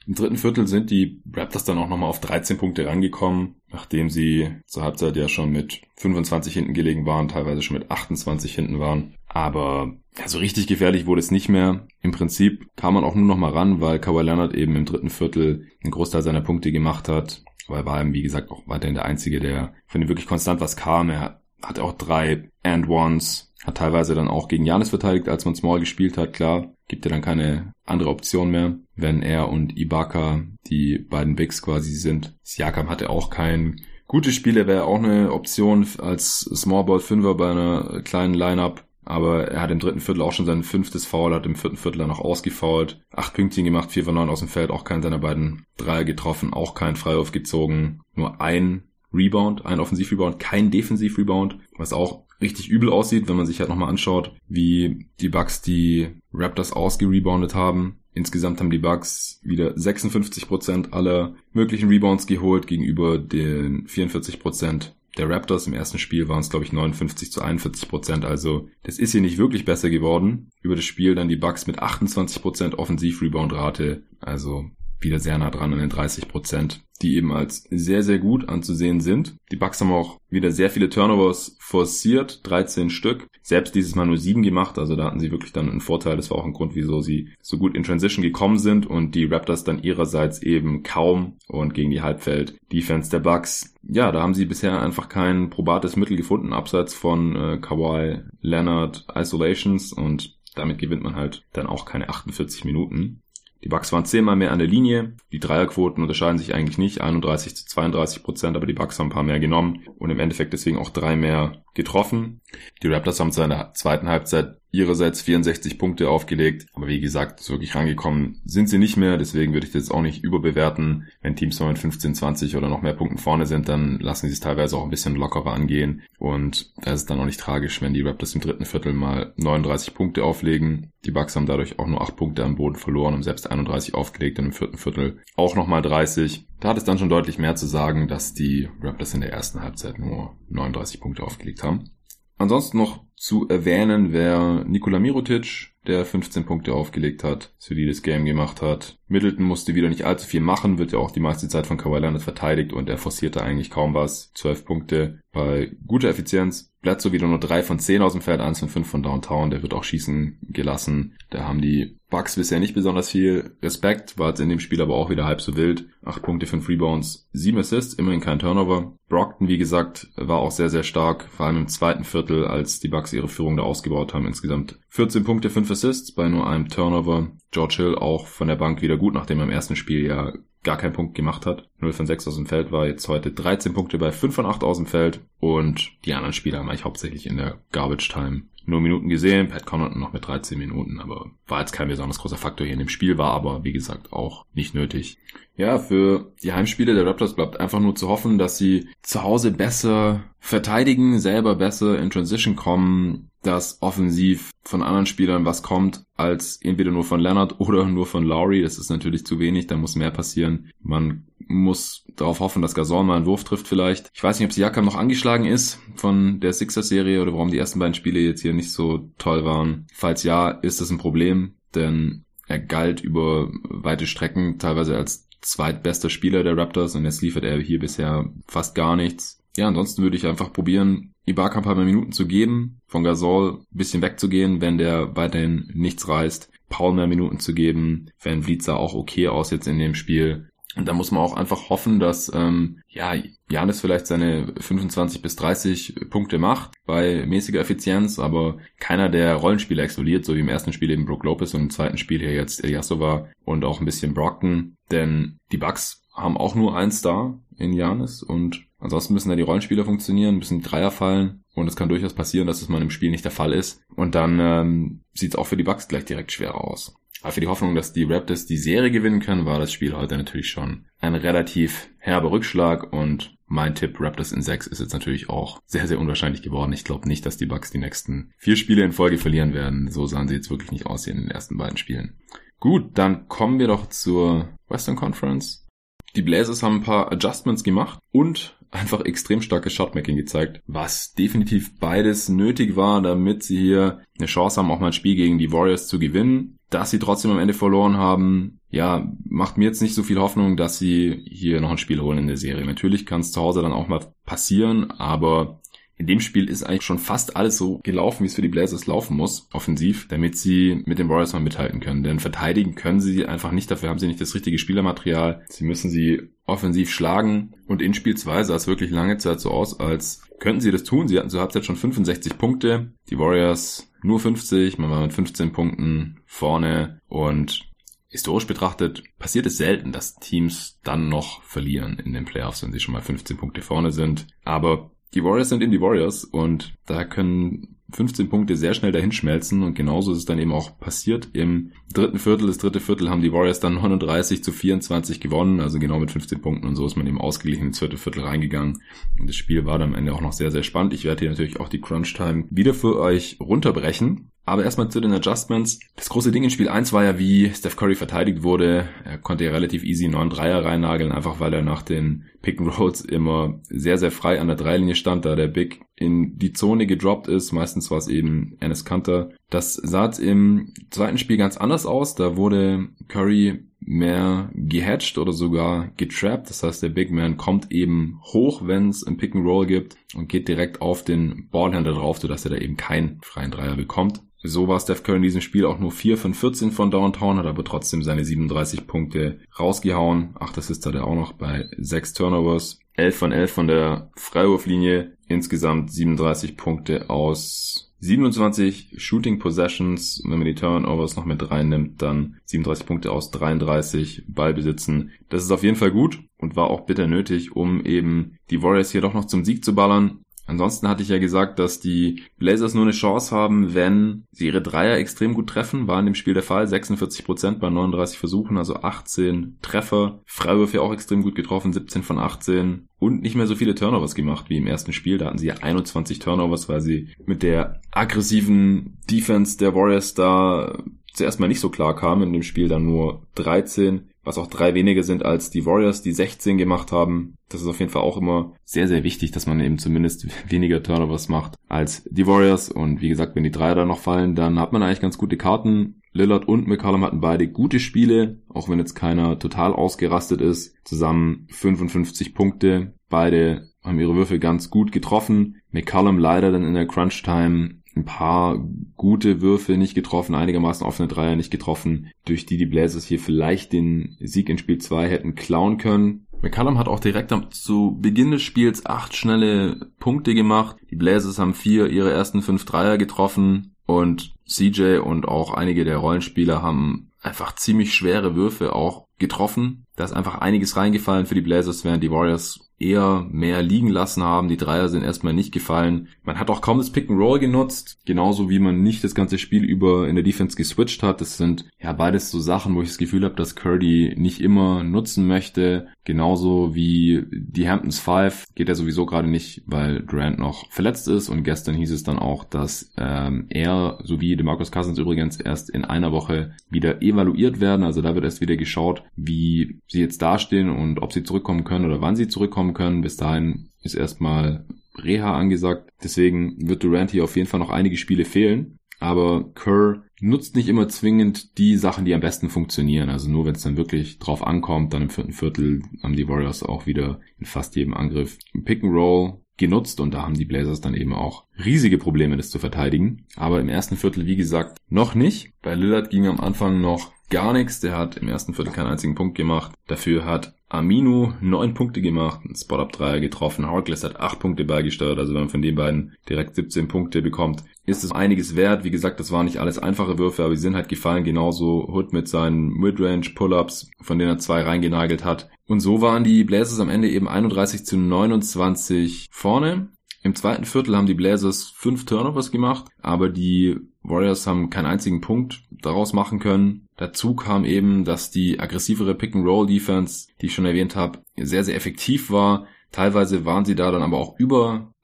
Im dritten Viertel sind die Raptors dann auch nochmal auf 13 Punkte rangekommen, nachdem sie zur Halbzeit ja schon mit 25 hinten gelegen waren, teilweise schon mit 28 hinten waren. Aber ja, so richtig gefährlich wurde es nicht mehr. Im Prinzip kam man auch nur noch mal ran, weil Kawhi Leonard eben im dritten Viertel einen Großteil seiner Punkte gemacht hat. Er war eben, wie gesagt, auch weiterhin der Einzige, der von ihm wirklich konstant was kam. Er hatte auch drei And-Ones, hat teilweise dann auch gegen Janis verteidigt, als man Small gespielt hat. Klar, gibt ja dann keine andere Option mehr, wenn er und Ibaka die beiden Bigs quasi sind. Siakam hatte auch kein gutes Spiel, er wäre auch eine Option als Small Ball Fünfer bei einer kleinen Lineup. Aber er hat im dritten Viertel auch schon sein fünftes Foul, hat im vierten Viertel dann noch ausgefault. Acht Pünktchen gemacht, vier von neun aus dem Feld, auch keinen seiner beiden Dreier getroffen, auch kein Freiwurf gezogen. Nur ein Rebound, ein Offensivrebound, kein Defensivrebound, was auch richtig übel aussieht, wenn man sich halt nochmal anschaut, wie die Bucks die Raptors ausgereboundet haben. Insgesamt haben die Bucks wieder 56% aller möglichen Rebounds geholt gegenüber den 44% der Raptors. Im ersten Spiel waren es, glaube ich, 59 zu 41% Also das ist hier nicht wirklich besser geworden. Über das Spiel dann die Bucks mit 28 Offensiv-Rebound-Rate. Also wieder sehr nah dran an den 30 Prozent, die eben als sehr, sehr gut anzusehen sind. Die Bucks haben auch wieder sehr viele Turnovers forciert, 13 Stück. Selbst dieses Mal nur 7 gemacht, also da hatten sie wirklich dann einen Vorteil. Das war auch ein Grund, wieso sie so gut in Transition gekommen sind und die Raptors dann ihrerseits eben kaum und gegen die Halbfeld-Defense der Bucks. Ja, da haben sie bisher einfach kein probates Mittel gefunden, abseits von äh, Kawhi Leonard Isolations und damit gewinnt man halt dann auch keine 48 Minuten. Die Bucks waren zehnmal mehr an der Linie. Die Dreierquoten unterscheiden sich eigentlich nicht, 31 zu 32 Prozent, aber die Bucks haben ein paar mehr genommen und im Endeffekt deswegen auch drei mehr getroffen. Die Raptors haben zu einer zweiten Halbzeit ihrerseits 64 Punkte aufgelegt. Aber wie gesagt, so wirklich rangekommen sind sie nicht mehr. Deswegen würde ich das auch nicht überbewerten. Wenn Teams nur mit 15, 20 oder noch mehr Punkten vorne sind, dann lassen sie es teilweise auch ein bisschen lockerer angehen. Und da ist es dann auch nicht tragisch, wenn die Raptors im dritten Viertel mal 39 Punkte auflegen. Die Bucks haben dadurch auch nur 8 Punkte am Boden verloren und selbst 31 aufgelegt und im vierten Viertel auch nochmal 30. Da hat es dann schon deutlich mehr zu sagen, dass die Raptors in der ersten Halbzeit nur 39 Punkte aufgelegt haben. Ansonsten noch zu erwähnen wäre Nikola Mirotic, der 15 Punkte aufgelegt hat, solides Game gemacht hat. Middleton musste wieder nicht allzu viel machen, wird ja auch die meiste Zeit von Kawhi Leonard verteidigt und er forcierte eigentlich kaum was. 12 Punkte bei guter Effizienz. Bledsoe wieder nur 3 von 10 aus dem Feld, 1 von 5 von Downtown, der wird auch schießen gelassen. Da haben die Bucks bisher nicht besonders viel Respekt, war jetzt in dem Spiel aber auch wieder halb so wild. 8 Punkte, 5 Rebounds, 7 Assists, immerhin kein Turnover. Brockton, wie gesagt, war auch sehr, sehr stark, vor allem im zweiten Viertel, als die Bucks ihre Führung da ausgebaut haben. Insgesamt 14 Punkte, 5 Assists bei nur einem Turnover. George Hill auch von der Bank wieder gut, nachdem er im ersten Spiel ja gar keinen Punkt gemacht hat. 0 von 6 aus dem Feld war jetzt heute 13 Punkte bei 5 von 8 aus dem Feld. Und die anderen Spieler haben eigentlich hauptsächlich in der Garbage Time nur Minuten gesehen, Pat Connaughton noch mit 13 Minuten, aber war jetzt kein besonders großer Faktor hier in dem Spiel, war aber, wie gesagt, auch nicht nötig. Ja, für die Heimspiele der Raptors bleibt einfach nur zu hoffen, dass sie zu Hause besser verteidigen, selber besser in Transition kommen, dass offensiv von anderen Spielern was kommt, als entweder nur von Leonard oder nur von Lowry. Das ist natürlich zu wenig, da muss mehr passieren. Man muss darauf hoffen, dass Gasol mal einen Wurf trifft vielleicht. Ich weiß nicht, ob Siakam noch angeschlagen ist von der Sixers-Serie oder warum die ersten beiden Spiele jetzt hier nicht so toll waren. Falls ja, ist das ein Problem, denn er galt über weite Strecken teilweise als zweitbester Spieler der Raptors und jetzt liefert er hier bisher fast gar nichts. Ja, ansonsten würde ich einfach probieren, Ibaka ein paar mehr Minuten zu geben, von Gasol ein bisschen wegzugehen, wenn der weiterhin nichts reißt, Paul mehr Minuten zu geben, Van Vliet sah auch okay aus jetzt in dem Spiel. Und da muss man auch einfach hoffen, dass ähm, ja Janis vielleicht seine 25 bis 30 Punkte macht bei mäßiger Effizienz, aber keiner der Rollenspieler explodiert, so wie im ersten Spiel eben Brook Lopez und im zweiten Spiel hier jetzt Eliasova und auch ein bisschen Brockton. Denn die Bucks haben auch nur einen Star in Janis und ansonsten müssen da die Rollenspieler funktionieren, müssen die Dreier fallen und es kann durchaus passieren, dass es mal im Spiel nicht der Fall ist. Und dann ähm, sieht es auch für die Bucks gleich direkt schwerer aus. Aber für die Hoffnung, dass die Raptors die Serie gewinnen können, war das Spiel heute natürlich schon ein relativ herber Rückschlag und mein Tipp Raptors in 6 ist jetzt natürlich auch sehr, sehr unwahrscheinlich geworden. Ich glaube nicht, dass die Bucks die nächsten vier Spiele in Folge verlieren werden. So sahen sie jetzt wirklich nicht aussehen in den ersten beiden Spielen. Gut, dann kommen wir doch zur Western Conference. Die Blazers haben ein paar Adjustments gemacht und einfach extrem starkes Shotmaking gezeigt, was definitiv beides nötig war, damit sie hier eine Chance haben, auch mal ein Spiel gegen die Warriors zu gewinnen. Dass sie trotzdem am Ende verloren haben, ja, macht mir jetzt nicht so viel Hoffnung, dass sie hier noch ein Spiel holen in der Serie. Natürlich kann es zu Hause dann auch mal passieren, aber in dem Spiel ist eigentlich schon fast alles so gelaufen, wie es für die Blazers laufen muss, offensiv, damit sie mit den Warriors mal mithalten können. Denn verteidigen können sie einfach nicht, dafür haben sie nicht das richtige Spielermaterial. Sie müssen sie offensiv schlagen. Und in Spiel 2 sah es wirklich lange Zeit so aus, als könnten sie das tun. Sie hatten zur Halbzeit schon 65 Punkte, die Warriors nur 50, man war mit 15 Punkten vorne und historisch betrachtet passiert es selten, dass Teams dann noch verlieren in den Playoffs, wenn sie schon mal 15 Punkte vorne sind. Aber die Warriors sind in die Warriors und da können 15 Punkte sehr schnell dahinschmelzen und genauso ist es dann eben auch passiert. Im dritten Viertel, das dritte Viertel haben die Warriors dann 39 zu 24 gewonnen, also genau mit 15 Punkten und so ist man eben ausgeglichen ins vierte Viertel reingegangen. Und das Spiel war dann am Ende auch noch sehr, sehr spannend. Ich werde hier natürlich auch die Crunch Time wieder für euch runterbrechen. Aber erstmal zu den Adjustments. Das große Ding in Spiel 1 war ja, wie Steph Curry verteidigt wurde. Er konnte ja relativ easy 9 Dreier reinnageln, einfach weil er nach den Pick and Rolls immer sehr, sehr frei an der Dreilinie stand, da der Big in die Zone gedroppt ist. Meistens war es eben Ennis Kanter. Das sah im zweiten Spiel ganz anders aus. Da wurde Curry mehr gehatcht oder sogar getrappt. Das heißt, der Big Man kommt eben hoch, wenn es ein Pick and Roll gibt und geht direkt auf den Ballhändler drauf, sodass er da eben keinen freien Dreier bekommt. So war Steph Curry in diesem Spiel auch nur 4 von 14 von Downtown, hat aber trotzdem seine 37 Punkte rausgehauen. Ach, das ist er auch noch bei 6 Turnovers. 11 von 11 von der Freiwurflinie. Insgesamt 37 Punkte aus 27 Shooting Possessions. wenn man die Turnovers noch mit reinnimmt, dann 37 Punkte aus 33 Ballbesitzen. Das ist auf jeden Fall gut und war auch bitter nötig, um eben die Warriors hier doch noch zum Sieg zu ballern. Ansonsten hatte ich ja gesagt, dass die Blazers nur eine Chance haben, wenn sie ihre Dreier extrem gut treffen. War in dem Spiel der Fall. 46% bei 39 Versuchen, also 18 Treffer. Freiwürfe auch extrem gut getroffen, 17 von 18. Und nicht mehr so viele Turnovers gemacht wie im ersten Spiel. Da hatten sie ja 21 Turnovers, weil sie mit der aggressiven Defense der Warriors da zuerst mal nicht so klar kamen. In dem Spiel dann nur 13 was auch drei weniger sind als die Warriors, die 16 gemacht haben. Das ist auf jeden Fall auch immer sehr, sehr wichtig, dass man eben zumindest weniger Turnovers macht als die Warriors. Und wie gesagt, wenn die drei da noch fallen, dann hat man eigentlich ganz gute Karten. Lillard und McCollum hatten beide gute Spiele, auch wenn jetzt keiner total ausgerastet ist. Zusammen 55 Punkte. Beide haben ihre Würfel ganz gut getroffen. McCollum leider dann in der Crunch Time ein paar gute Würfe nicht getroffen, einigermaßen offene Dreier nicht getroffen, durch die die Blazers hier vielleicht den Sieg in Spiel 2 hätten klauen können. McCallum hat auch direkt zu Beginn des Spiels acht schnelle Punkte gemacht. Die Blazers haben vier ihre ersten fünf Dreier getroffen und CJ und auch einige der Rollenspieler haben einfach ziemlich schwere Würfe auch getroffen. Da ist einfach einiges reingefallen für die Blazers, während die Warriors eher mehr liegen lassen haben. Die Dreier sind erstmal nicht gefallen. Man hat auch kaum das Pick and Roll genutzt, genauso wie man nicht das ganze Spiel über in der Defense geswitcht hat. Das sind ja beides so Sachen, wo ich das Gefühl habe, dass Curdy nicht immer nutzen möchte. Genauso wie die Hamptons Five geht er sowieso gerade nicht, weil Durant noch verletzt ist und gestern hieß es dann auch, dass ähm, er sowie DeMarcus Cousins übrigens erst in einer Woche wieder evaluiert werden. Also da wird erst wieder geschaut, wie sie jetzt dastehen und ob sie zurückkommen können oder wann sie zurückkommen können. Bis dahin ist erstmal Reha angesagt. Deswegen wird Durant hier auf jeden Fall noch einige Spiele fehlen. Aber Kerr nutzt nicht immer zwingend die Sachen, die am besten funktionieren. Also nur wenn es dann wirklich drauf ankommt, dann im vierten Viertel haben die Warriors auch wieder in fast jedem Angriff Pick and Roll genutzt und da haben die Blazers dann eben auch riesige Probleme, das zu verteidigen. Aber im ersten Viertel, wie gesagt, noch nicht. Bei Lillard ging am Anfang noch gar nichts. Der hat im ersten Viertel keinen einzigen Punkt gemacht. Dafür hat Aminu neun Punkte gemacht, ein Spot-Up-Dreier getroffen. Harkless hat acht Punkte beigesteuert. Also wenn man von den beiden direkt 17 Punkte bekommt, ist es einiges wert. Wie gesagt, das waren nicht alles einfache Würfe, aber sie sind halt gefallen. Genauso Hood mit seinen Midrange Pull-Ups, von denen er zwei reingenagelt hat. Und so waren die Blazers am Ende eben 31 zu 29 vorne. Im zweiten Viertel haben die Blazers fünf Turnovers gemacht, aber die Warriors haben keinen einzigen Punkt daraus machen können. Dazu kam eben, dass die aggressivere Pick-and-Roll-Defense, die ich schon erwähnt habe, sehr, sehr effektiv war. Teilweise waren sie da dann aber auch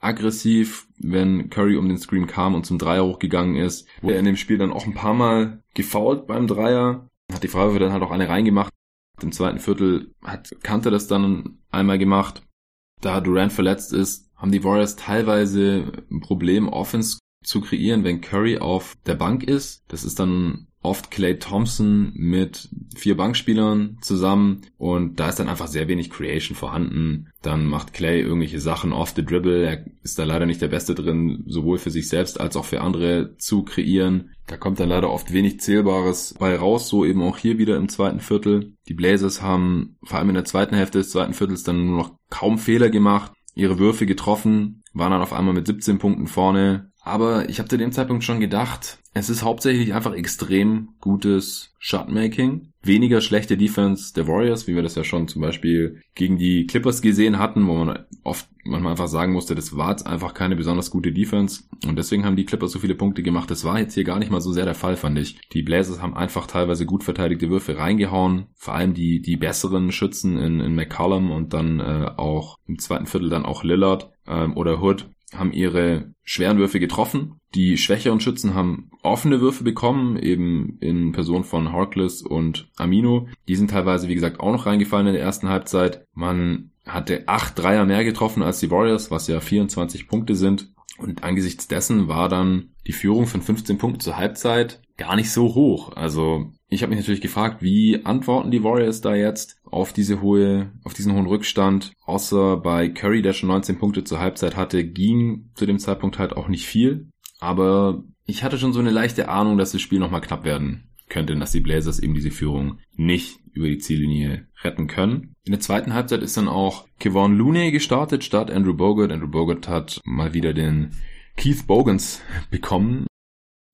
überaggressiv, wenn Curry um den Screen kam und zum Dreier hochgegangen ist. Wurde er in dem Spiel dann auch ein paar Mal gefoult beim Dreier. Hat die Freiwürfe dann halt auch eine reingemacht. Im zweiten Viertel hat Kante das dann einmal gemacht. Da Durant verletzt ist, haben die Warriors teilweise ein Problem, Offense zu kreieren, wenn Curry auf der Bank ist. Das ist dann oft Clay Thompson mit vier Bankspielern zusammen und da ist dann einfach sehr wenig Creation vorhanden. Dann macht Clay irgendwelche Sachen off the dribble. Er ist da leider nicht der Beste drin, sowohl für sich selbst als auch für andere zu kreieren. Da kommt dann leider oft wenig Zählbares bei raus, so eben auch hier wieder im zweiten Viertel. Die Blazers haben vor allem in der zweiten Hälfte des zweiten Viertels dann nur noch kaum Fehler gemacht ihre Würfe getroffen, waren dann auf einmal mit 17 Punkten vorne. Aber ich habe zu dem Zeitpunkt schon gedacht, es ist hauptsächlich einfach extrem gutes Shotmaking. Weniger schlechte Defense der Warriors, wie wir das ja schon zum Beispiel gegen die Clippers gesehen hatten, wo man oft manchmal einfach sagen musste, das war jetzt einfach keine besonders gute Defense. Und deswegen haben die Clippers so viele Punkte gemacht. Das war jetzt hier gar nicht mal so sehr der Fall, fand ich. Die Blazers haben einfach teilweise gut verteidigte Würfe reingehauen. Vor allem die, die besseren Schützen in, in McCollum und dann äh, auch im zweiten Viertel dann auch Lillard ähm, oder Hood haben ihre schweren Würfe getroffen. Die schwächeren Schützen haben offene Würfe bekommen, eben in Person von Harkless und Amino. Die sind teilweise, wie gesagt, auch noch reingefallen in der ersten Halbzeit. Man hatte acht Dreier mehr getroffen als die Warriors, was ja 24 Punkte sind. Und angesichts dessen war dann die Führung von 15 Punkten zur Halbzeit gar nicht so hoch. Also ich habe mich natürlich gefragt, wie antworten die Warriors da jetzt auf diese hohe, auf diesen hohen Rückstand? Außer bei Curry, der schon 19 Punkte zur Halbzeit hatte, ging zu dem Zeitpunkt halt auch nicht viel. Aber ich hatte schon so eine leichte Ahnung, dass das Spiel nochmal knapp werden könnte, dass die Blazers eben diese Führung nicht über die Ziellinie retten können. In der zweiten Halbzeit ist dann auch Kevon Looney gestartet statt Andrew Bogart. Andrew Bogart hat mal wieder den Keith Bogans bekommen.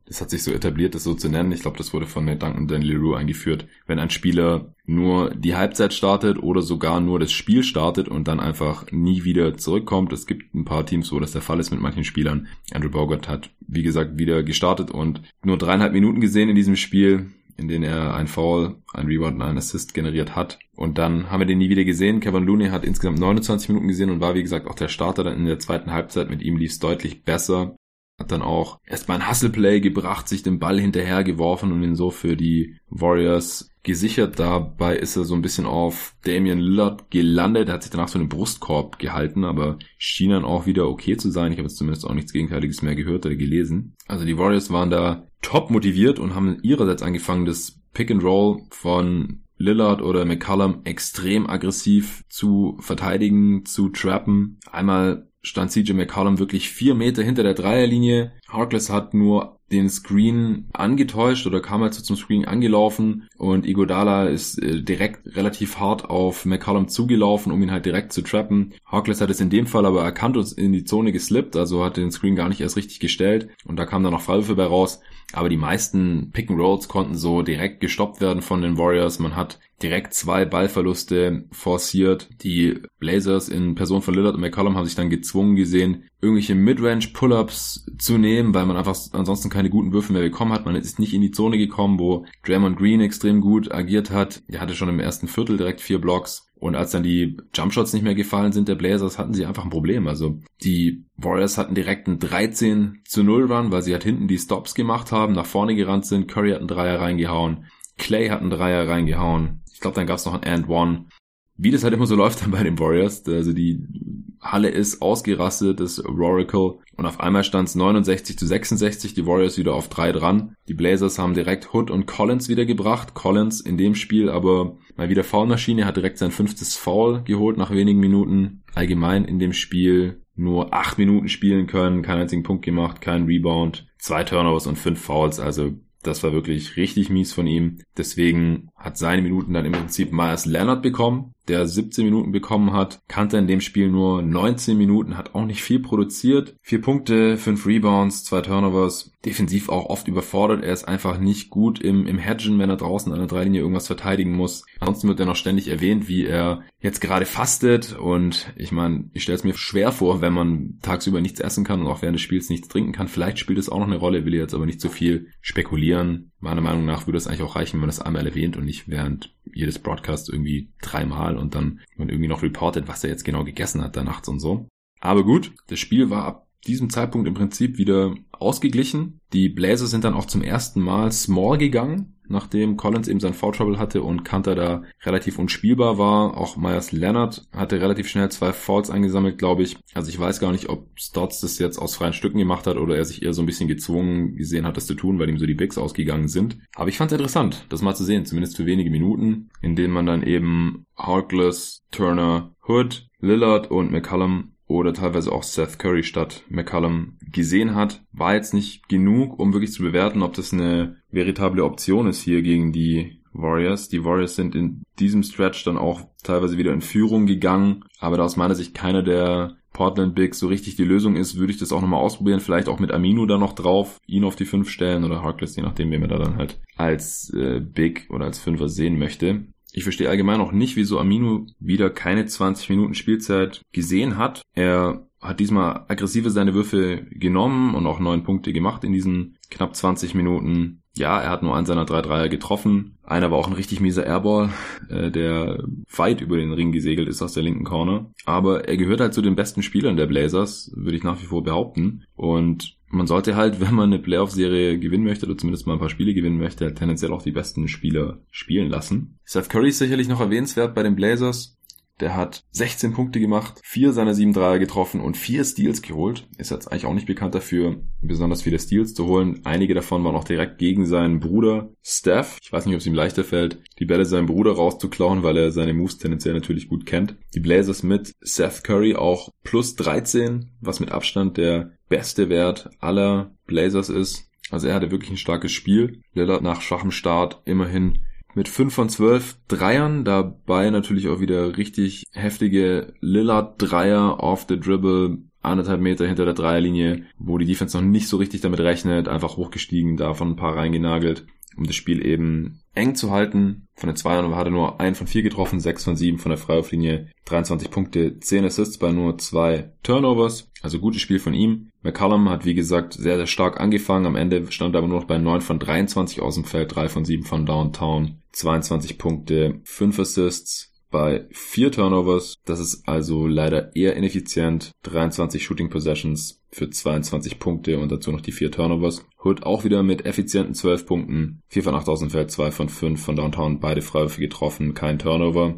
Das hat sich so etabliert, das so zu nennen. Ich glaube, das wurde von Duncan Dan Leroux eingeführt. Wenn ein Spieler nur die Halbzeit startet oder sogar nur das Spiel startet und dann einfach nie wieder zurückkommt. Es gibt ein paar Teams, wo das der Fall ist mit manchen Spielern. Andrew Bogart hat, wie gesagt, wieder gestartet und nur dreieinhalb Minuten gesehen in diesem Spiel in denen er ein Foul, ein Rebound und einen Assist generiert hat. Und dann haben wir den nie wieder gesehen. Kevin Looney hat insgesamt 29 Minuten gesehen und war, wie gesagt, auch der Starter dann in der zweiten Halbzeit. Mit ihm lief es deutlich besser. Hat dann auch erstmal ein Hustle-Play gebracht, sich den Ball hinterher geworfen und ihn so für die Warriors gesichert. Dabei ist er so ein bisschen auf Damian Lillard gelandet. Er hat sich danach so einen Brustkorb gehalten, aber schien dann auch wieder okay zu sein. Ich habe jetzt zumindest auch nichts Gegenteiliges mehr gehört oder gelesen. Also die Warriors waren da top motiviert und haben ihrerseits angefangen, das Pick and Roll von Lillard oder McCallum extrem aggressiv zu verteidigen, zu trappen. Einmal stand CJ McCollum wirklich vier Meter hinter der Dreierlinie, Harkless hat nur den Screen angetäuscht oder kam halt so zum Screen angelaufen und Igodala ist äh, direkt relativ hart auf McCollum zugelaufen, um ihn halt direkt zu trappen. Harkless hat es in dem Fall aber erkannt und in die Zone geslippt, also hat den Screen gar nicht erst richtig gestellt und da kam dann noch Fallwürfe bei raus. Aber die meisten Pick and Rolls konnten so direkt gestoppt werden von den Warriors. Man hat direkt zwei Ballverluste forciert. Die Blazers in Person von Lillard und McCollum haben sich dann gezwungen gesehen, irgendwelche Midrange Pull-ups zu nehmen, weil man einfach ansonsten keine guten Würfe mehr bekommen hat. Man ist nicht in die Zone gekommen, wo Draymond Green extrem gut agiert hat. Er hatte schon im ersten Viertel direkt vier Blocks. Und als dann die Jumpshots nicht mehr gefallen sind der Blazers, hatten sie einfach ein Problem. Also die Warriors hatten direkt einen 13 zu 0 Run, weil sie halt hinten die Stops gemacht haben, nach vorne gerannt sind. Curry hat einen Dreier reingehauen. Clay hat einen Dreier reingehauen. Ich glaube, dann gab es noch ein And One. Wie das halt immer so läuft dann bei den Warriors. Also die Halle ist ausgerastet, das Oracle. Und auf einmal stand es 69 zu 66, die Warriors wieder auf drei dran. Die Blazers haben direkt Hood und Collins wieder gebracht. Collins in dem Spiel aber mal wieder Foulmaschine, hat direkt sein fünftes Foul geholt nach wenigen Minuten. Allgemein in dem Spiel nur acht Minuten spielen können, keinen einzigen Punkt gemacht, kein Rebound, zwei Turnovers und fünf Fouls. Also das war wirklich richtig mies von ihm. Deswegen hat seine Minuten dann im Prinzip Myers Leonard bekommen, der 17 Minuten bekommen hat. Kannte in dem Spiel nur 19 Minuten, hat auch nicht viel produziert. Vier Punkte, fünf Rebounds, zwei Turnovers. Defensiv auch oft überfordert. Er ist einfach nicht gut im, im Hedgen, wenn er draußen an der Dreilinie irgendwas verteidigen muss. Ansonsten wird er noch ständig erwähnt, wie er jetzt gerade fastet. Und ich meine, ich stelle es mir schwer vor, wenn man tagsüber nichts essen kann und auch während des Spiels nichts trinken kann. Vielleicht spielt es auch noch eine Rolle, will jetzt aber nicht zu so viel spekulieren. Meiner Meinung nach würde es eigentlich auch reichen, wenn man das einmal erwähnt und nicht während jedes Broadcast irgendwie dreimal und dann man irgendwie noch reportet, was er jetzt genau gegessen hat da nachts und so. Aber gut, das Spiel war ab diesem Zeitpunkt im Prinzip wieder ausgeglichen. Die Blazers sind dann auch zum ersten Mal small gegangen nachdem Collins eben sein Foul Trouble hatte und Kanter da relativ unspielbar war. Auch Myers Leonard hatte relativ schnell zwei Fouls eingesammelt, glaube ich. Also ich weiß gar nicht, ob Stotts das jetzt aus freien Stücken gemacht hat oder er sich eher so ein bisschen gezwungen gesehen hat, das zu tun, weil ihm so die Bigs ausgegangen sind. Aber ich fand es interessant, das mal zu sehen, zumindest für wenige Minuten, in denen man dann eben Harkless, Turner, Hood, Lillard und McCallum oder teilweise auch Seth Curry statt McCallum gesehen hat, war jetzt nicht genug, um wirklich zu bewerten, ob das eine veritable Option ist hier gegen die Warriors. Die Warriors sind in diesem Stretch dann auch teilweise wieder in Führung gegangen, aber da aus meiner Sicht keiner der Portland Bigs so richtig die Lösung ist, würde ich das auch nochmal ausprobieren. Vielleicht auch mit Amino da noch drauf, ihn auf die 5 stellen oder Harkless, je nachdem, wen man da dann halt als äh, Big oder als Fünfer sehen möchte. Ich verstehe allgemein auch nicht, wieso Aminu wieder keine 20 Minuten Spielzeit gesehen hat. Er hat diesmal aggressive seine Würfe genommen und auch neun Punkte gemacht in diesen knapp 20 Minuten. Ja, er hat nur einen seiner drei Dreier getroffen. Einer war auch ein richtig mieser Airball, äh, der weit über den Ring gesegelt ist aus der linken Corner. Aber er gehört halt zu den besten Spielern der Blazers, würde ich nach wie vor behaupten. Und man sollte halt, wenn man eine Playoff-Serie gewinnen möchte oder zumindest mal ein paar Spiele gewinnen möchte, halt tendenziell auch die besten Spieler spielen lassen. Seth Curry ist sicherlich noch erwähnenswert bei den Blazers. Der hat 16 Punkte gemacht, vier seiner sieben Dreier getroffen und vier Steals geholt. Ist jetzt eigentlich auch nicht bekannt dafür, besonders viele Steals zu holen. Einige davon waren auch direkt gegen seinen Bruder Steph. Ich weiß nicht, ob es ihm leichter fällt, die Bälle seinem Bruder rauszuklauen, weil er seine Moves tendenziell natürlich gut kennt. Die Blazers mit Seth Curry auch plus 13, was mit Abstand der beste Wert aller Blazers ist. Also er hatte wirklich ein starkes Spiel. Lillard nach schwachem Start immerhin mit 5 von 12 Dreiern, dabei natürlich auch wieder richtig heftige Lillard-Dreier off the dribble, anderthalb Meter hinter der Dreierlinie, wo die Defense noch nicht so richtig damit rechnet, einfach hochgestiegen, davon ein paar reingenagelt, um das Spiel eben eng zu halten. Von den Zweiern hat er nur ein von vier getroffen, sechs von sieben von der Freiwurflinie, 23 Punkte, 10 Assists bei nur zwei Turnovers. Also gutes Spiel von ihm. McCallum hat wie gesagt sehr, sehr stark angefangen. Am Ende stand er aber nur noch bei 9 von 23 aus dem Feld, 3 von 7 von Downtown, 22 Punkte, 5 Assists bei 4 Turnovers. Das ist also leider eher ineffizient. 23 Shooting Possessions für 22 Punkte und dazu noch die 4 Turnovers. Hood auch wieder mit effizienten 12 Punkten. 4 von 8 aus dem Feld, 2 von 5 von Downtown, beide Freiwürfe getroffen, kein Turnover.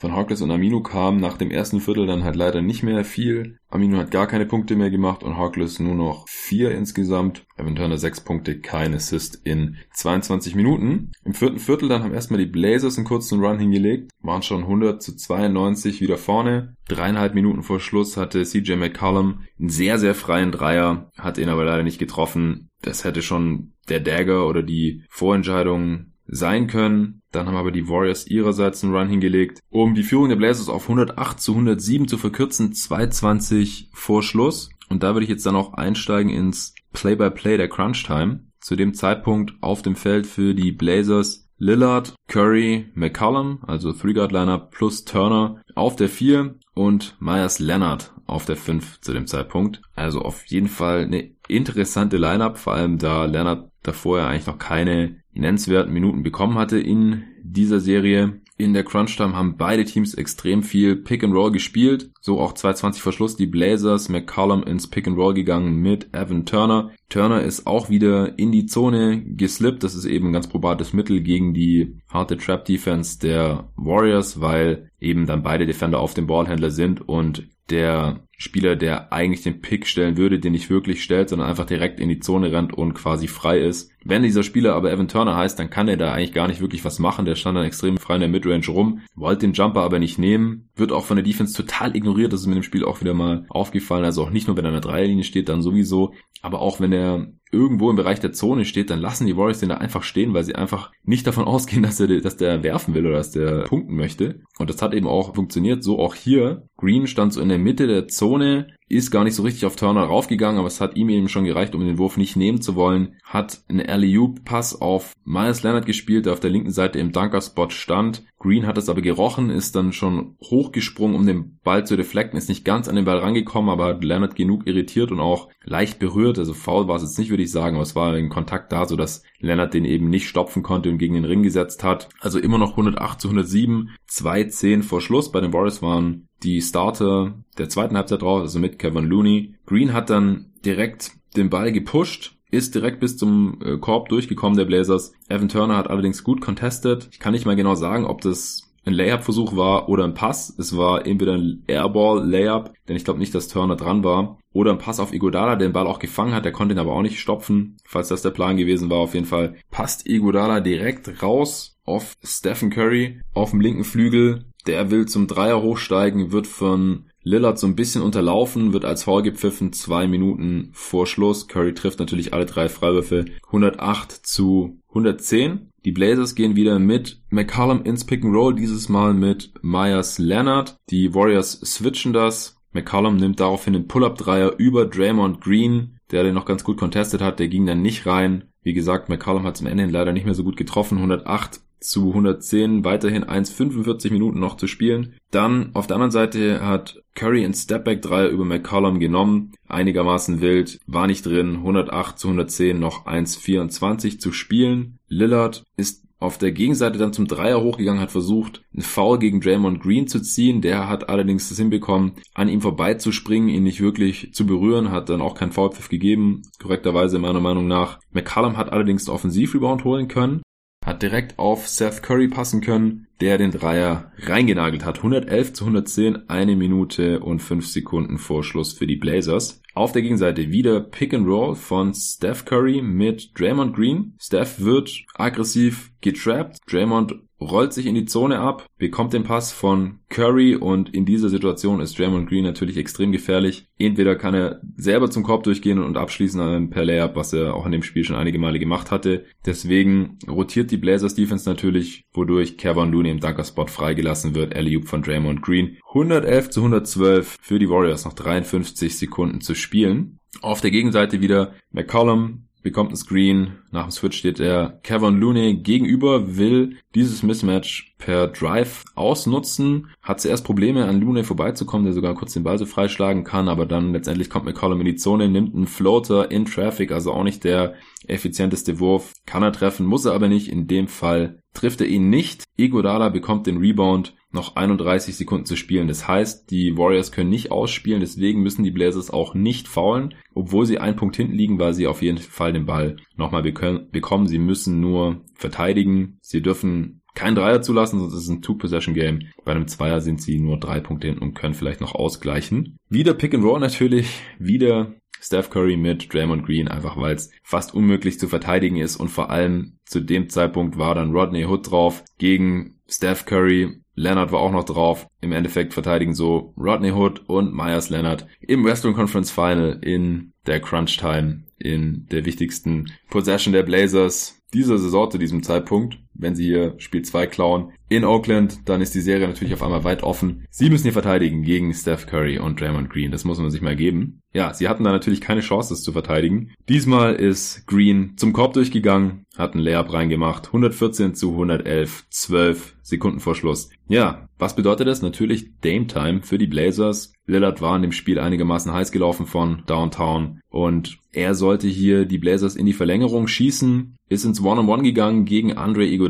Von Hawkins und Amino kam nach dem ersten Viertel dann halt leider nicht mehr viel. Amino hat gar keine Punkte mehr gemacht und Hawkins nur noch vier insgesamt. Evan Turner sechs Punkte, kein Assist in 22 Minuten. Im vierten Viertel dann haben erstmal die Blazers einen kurzen Run hingelegt, waren schon 100 zu 92 wieder vorne. Dreieinhalb Minuten vor Schluss hatte CJ McCollum einen sehr, sehr freien Dreier, hat ihn aber leider nicht getroffen. Das hätte schon der Dagger oder die Vorentscheidung sein können. Dann haben aber die Warriors ihrerseits einen Run hingelegt, um die Führung der Blazers auf 108 zu 107 zu verkürzen, 220 vor Schluss. Und da würde ich jetzt dann auch einsteigen ins Play-by-Play -play der Crunch Time. Zu dem Zeitpunkt auf dem Feld für die Blazers Lillard, Curry, McCollum, also Three-Guard-Liner plus Turner auf der 4 und Myers Leonard auf der 5 zu dem Zeitpunkt. Also auf jeden Fall eine interessante Lineup, vor allem da Leonard davor ja eigentlich noch keine nennenswerten Minuten bekommen hatte in dieser Serie. In der Crunch-Time haben beide Teams extrem viel Pick-and-Roll gespielt. So auch 220 Verschluss die Blazers, McCollum ins Pick-and-Roll gegangen mit Evan Turner. Turner ist auch wieder in die Zone geslippt. Das ist eben ein ganz probates Mittel gegen die harte Trap-Defense der Warriors, weil eben dann beide Defender auf dem Ballhändler sind und der Spieler, der eigentlich den Pick stellen würde, den nicht wirklich stellt, sondern einfach direkt in die Zone rennt und quasi frei ist. Wenn dieser Spieler aber Evan Turner heißt, dann kann er da eigentlich gar nicht wirklich was machen. Der stand dann extrem frei in der Midrange rum, wollte den Jumper aber nicht nehmen, wird auch von der Defense total ignoriert. Das ist mir im Spiel auch wieder mal aufgefallen. Also auch nicht nur, wenn er in der Dreierlinie steht, dann sowieso, aber auch wenn er irgendwo im Bereich der Zone steht, dann lassen die Warriors den da einfach stehen, weil sie einfach nicht davon ausgehen, dass er, dass der werfen will oder dass der punkten möchte. Und das hat eben auch funktioniert. So auch hier. Green stand so in der Mitte der Zone, ist gar nicht so richtig auf Turner raufgegangen, aber es hat ihm eben schon gereicht, um den Wurf nicht nehmen zu wollen. Hat einen Alley-Oop-Pass auf Miles Leonard gespielt, der auf der linken Seite im Dunker-Spot stand. Green hat es aber gerochen, ist dann schon hochgesprungen, um den Ball zu deflecten, ist nicht ganz an den Ball rangekommen, aber hat Leonard genug irritiert und auch leicht berührt. Also faul war es jetzt nicht, würde ich sagen, aber es war ein Kontakt da, so Leonard den eben nicht stopfen konnte und gegen den Ring gesetzt hat. Also immer noch 108 zu 107, 2-10 vor Schluss. Bei den Warriors waren die Starter der zweiten Halbzeit drauf, also mit Kevin Looney. Green hat dann direkt den Ball gepusht, ist direkt bis zum äh, Korb durchgekommen der Blazers. Evan Turner hat allerdings gut contested. Ich kann nicht mal genau sagen, ob das ein Layup-Versuch war oder ein Pass. Es war entweder ein Airball-Layup, denn ich glaube nicht, dass Turner dran war, oder ein Pass auf Iguodala, der den Ball auch gefangen hat, der konnte ihn aber auch nicht stopfen, falls das der Plan gewesen war. Auf jeden Fall passt Iguodala direkt raus auf Stephen Curry auf dem linken Flügel. Der will zum Dreier hochsteigen, wird von Lillard so ein bisschen unterlaufen, wird als Foul gepfiffen, zwei Minuten vor Schluss. Curry trifft natürlich alle drei Freiwürfe. 108 zu 110. Die Blazers gehen wieder mit McCollum ins Pick and Roll, dieses Mal mit Myers Leonard. Die Warriors switchen das. McCollum nimmt daraufhin den Pull-Up-Dreier über Draymond Green, der den noch ganz gut contestet hat. Der ging dann nicht rein. Wie gesagt, McCollum hat zum Ende leider nicht mehr so gut getroffen. 108 zu 110, weiterhin 1,45 Minuten noch zu spielen. Dann auf der anderen Seite hat Curry in Stepback 3 über McCollum genommen, einigermaßen wild, war nicht drin, 108 zu 110, noch 1,24 zu spielen. Lillard ist auf der Gegenseite dann zum Dreier hochgegangen, hat versucht, einen Foul gegen Draymond Green zu ziehen. Der hat allerdings das hinbekommen, an ihm vorbeizuspringen, ihn nicht wirklich zu berühren, hat dann auch keinen Foulpfiff gegeben, korrekterweise meiner Meinung nach. McCallum hat allerdings einen Offensivrebound holen können, hat direkt auf Seth Curry passen können, der den Dreier reingenagelt hat. 111 zu 110, eine Minute und fünf Sekunden vor Schluss für die Blazers. Auf der Gegenseite wieder Pick and Roll von Steph Curry mit Draymond Green. Steph wird aggressiv getrappt. Draymond rollt sich in die Zone ab, bekommt den Pass von Curry und in dieser Situation ist Draymond Green natürlich extrem gefährlich. Entweder kann er selber zum Korb durchgehen und abschließen per Layup, was er auch in dem Spiel schon einige Male gemacht hatte. Deswegen rotiert die Blazers Defense natürlich, wodurch Kevin Looney im Dunker-Spot freigelassen wird. Alley-Oop von Draymond Green. 111 zu 112 für die Warriors, noch 53 Sekunden zu spielen. Auf der Gegenseite wieder McCollum bekommt ein Screen. Nach dem Switch steht er Kevin Looney gegenüber, will dieses Mismatch per Drive ausnutzen. Hat zuerst Probleme an Looney vorbeizukommen, der sogar kurz den Ball so freischlagen kann, aber dann letztendlich kommt McCollum in die Zone, nimmt einen Floater in Traffic, also auch nicht der effizienteste Wurf. Kann er treffen, muss er aber nicht. In dem Fall trifft er ihn nicht. Igodala bekommt den Rebound noch 31 Sekunden zu spielen. Das heißt, die Warriors können nicht ausspielen, deswegen müssen die Blazers auch nicht faulen, obwohl sie einen Punkt hinten liegen, weil sie auf jeden Fall den Ball nochmal bekommen. Sie müssen nur verteidigen. Sie dürfen kein Dreier zulassen, sonst ist es ein Two-Possession-Game. Bei einem Zweier sind sie nur drei Punkte hinten und können vielleicht noch ausgleichen. Wieder Pick and Roll natürlich, wieder Steph Curry mit Draymond Green, einfach weil es fast unmöglich zu verteidigen ist und vor allem zu dem Zeitpunkt war dann Rodney Hood drauf gegen Steph Curry. Leonard war auch noch drauf. Im Endeffekt verteidigen so Rodney Hood und Myers Leonard im Western Conference Final in der Crunch Time, in der wichtigsten Possession der Blazers dieser Saison zu diesem Zeitpunkt. Wenn sie hier Spiel 2 klauen in Oakland, dann ist die Serie natürlich auf einmal weit offen. Sie müssen hier verteidigen gegen Steph Curry und Draymond Green. Das muss man sich mal geben. Ja, sie hatten da natürlich keine Chance, das zu verteidigen. Diesmal ist Green zum Korb durchgegangen, hat einen Layup reingemacht. 114 zu 111, 12 Sekunden vor Schluss. Ja, was bedeutet das? Natürlich Dame Time für die Blazers. Lillard war in dem Spiel einigermaßen heiß gelaufen von Downtown und er sollte hier die Blazers in die Verlängerung schießen, ist ins One-on-One -on -One gegangen gegen Andre Iguodala,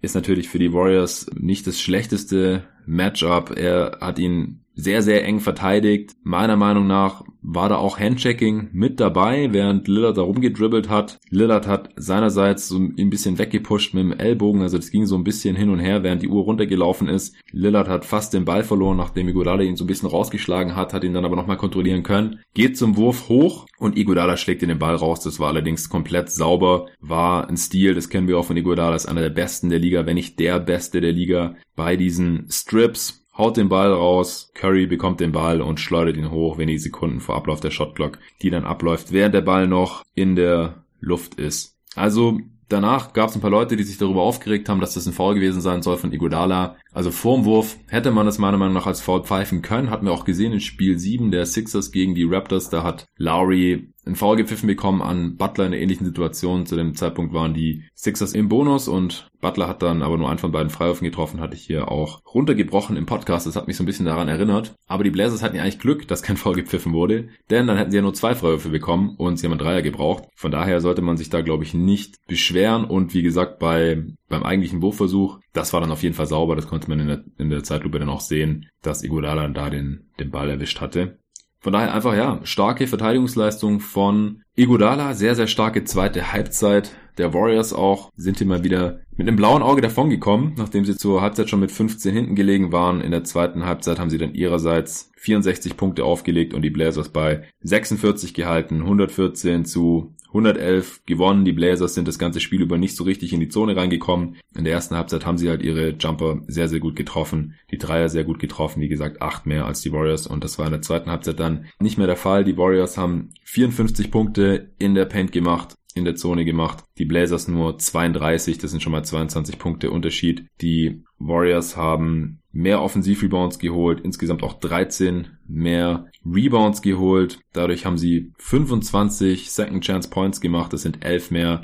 ist natürlich für die Warriors nicht das schlechteste Matchup. Er hat ihn sehr, sehr eng verteidigt. Meiner Meinung nach war da auch Handchecking mit dabei, während Lillard da rumgedribbelt hat. Lillard hat seinerseits so ein bisschen weggepusht mit dem Ellbogen, also das ging so ein bisschen hin und her, während die Uhr runtergelaufen ist. Lillard hat fast den Ball verloren, nachdem Iguodala ihn so ein bisschen rausgeschlagen hat, hat ihn dann aber nochmal kontrollieren können. Geht zum Wurf hoch und Iguodala schlägt in den Ball raus. Das war allerdings komplett sauber, war ein Stil, das kennen wir auch von Iguodala, ist einer der besten der Liga, wenn nicht der beste der Liga bei diesen Strips haut den Ball raus, Curry bekommt den Ball und schleudert ihn hoch wenige Sekunden vor Ablauf der Shotclock, die dann abläuft, während der Ball noch in der Luft ist. Also danach gab es ein paar Leute, die sich darüber aufgeregt haben, dass das ein Foul gewesen sein soll von Iguodala. Also vorm Wurf hätte man das meiner Meinung nach als Foul pfeifen können. Hatten wir auch gesehen in Spiel 7 der Sixers gegen die Raptors. Da hat Lowry einen Foul gepfiffen bekommen an Butler in einer ähnlichen Situation. Zu dem Zeitpunkt waren die Sixers im Bonus und Butler hat dann aber nur einen von beiden Freiwürfen getroffen, hatte ich hier auch runtergebrochen im Podcast. Das hat mich so ein bisschen daran erinnert. Aber die Blazers hatten ja eigentlich Glück, dass kein Foul gepfiffen wurde, denn dann hätten sie ja nur zwei Freiwürfe bekommen und sie haben einen Dreier gebraucht. Von daher sollte man sich da, glaube ich, nicht beschweren und wie gesagt, bei, beim eigentlichen Wurfversuch, das war dann auf jeden Fall sauber. Das konnte man in der, in der Zeitlupe dann auch sehen, dass Iguodala da den, den Ball erwischt hatte. Von daher einfach, ja, starke Verteidigungsleistung von Iguodala, sehr, sehr starke zweite Halbzeit der Warriors auch, sind hier mal wieder mit einem blauen Auge davongekommen, nachdem sie zur Halbzeit schon mit 15 hinten gelegen waren. In der zweiten Halbzeit haben sie dann ihrerseits 64 Punkte aufgelegt und die Blazers bei 46 gehalten, 114 zu 111 gewonnen. Die Blazers sind das ganze Spiel über nicht so richtig in die Zone reingekommen. In der ersten Halbzeit haben sie halt ihre Jumper sehr, sehr gut getroffen. Die Dreier sehr gut getroffen. Wie gesagt, acht mehr als die Warriors. Und das war in der zweiten Halbzeit dann nicht mehr der Fall. Die Warriors haben 54 Punkte in der Paint gemacht in der Zone gemacht. Die Blazers nur 32, das sind schon mal 22 Punkte Unterschied. Die Warriors haben mehr Offensivrebounds geholt, insgesamt auch 13 mehr Rebounds geholt. Dadurch haben sie 25 Second Chance Points gemacht, das sind 11 mehr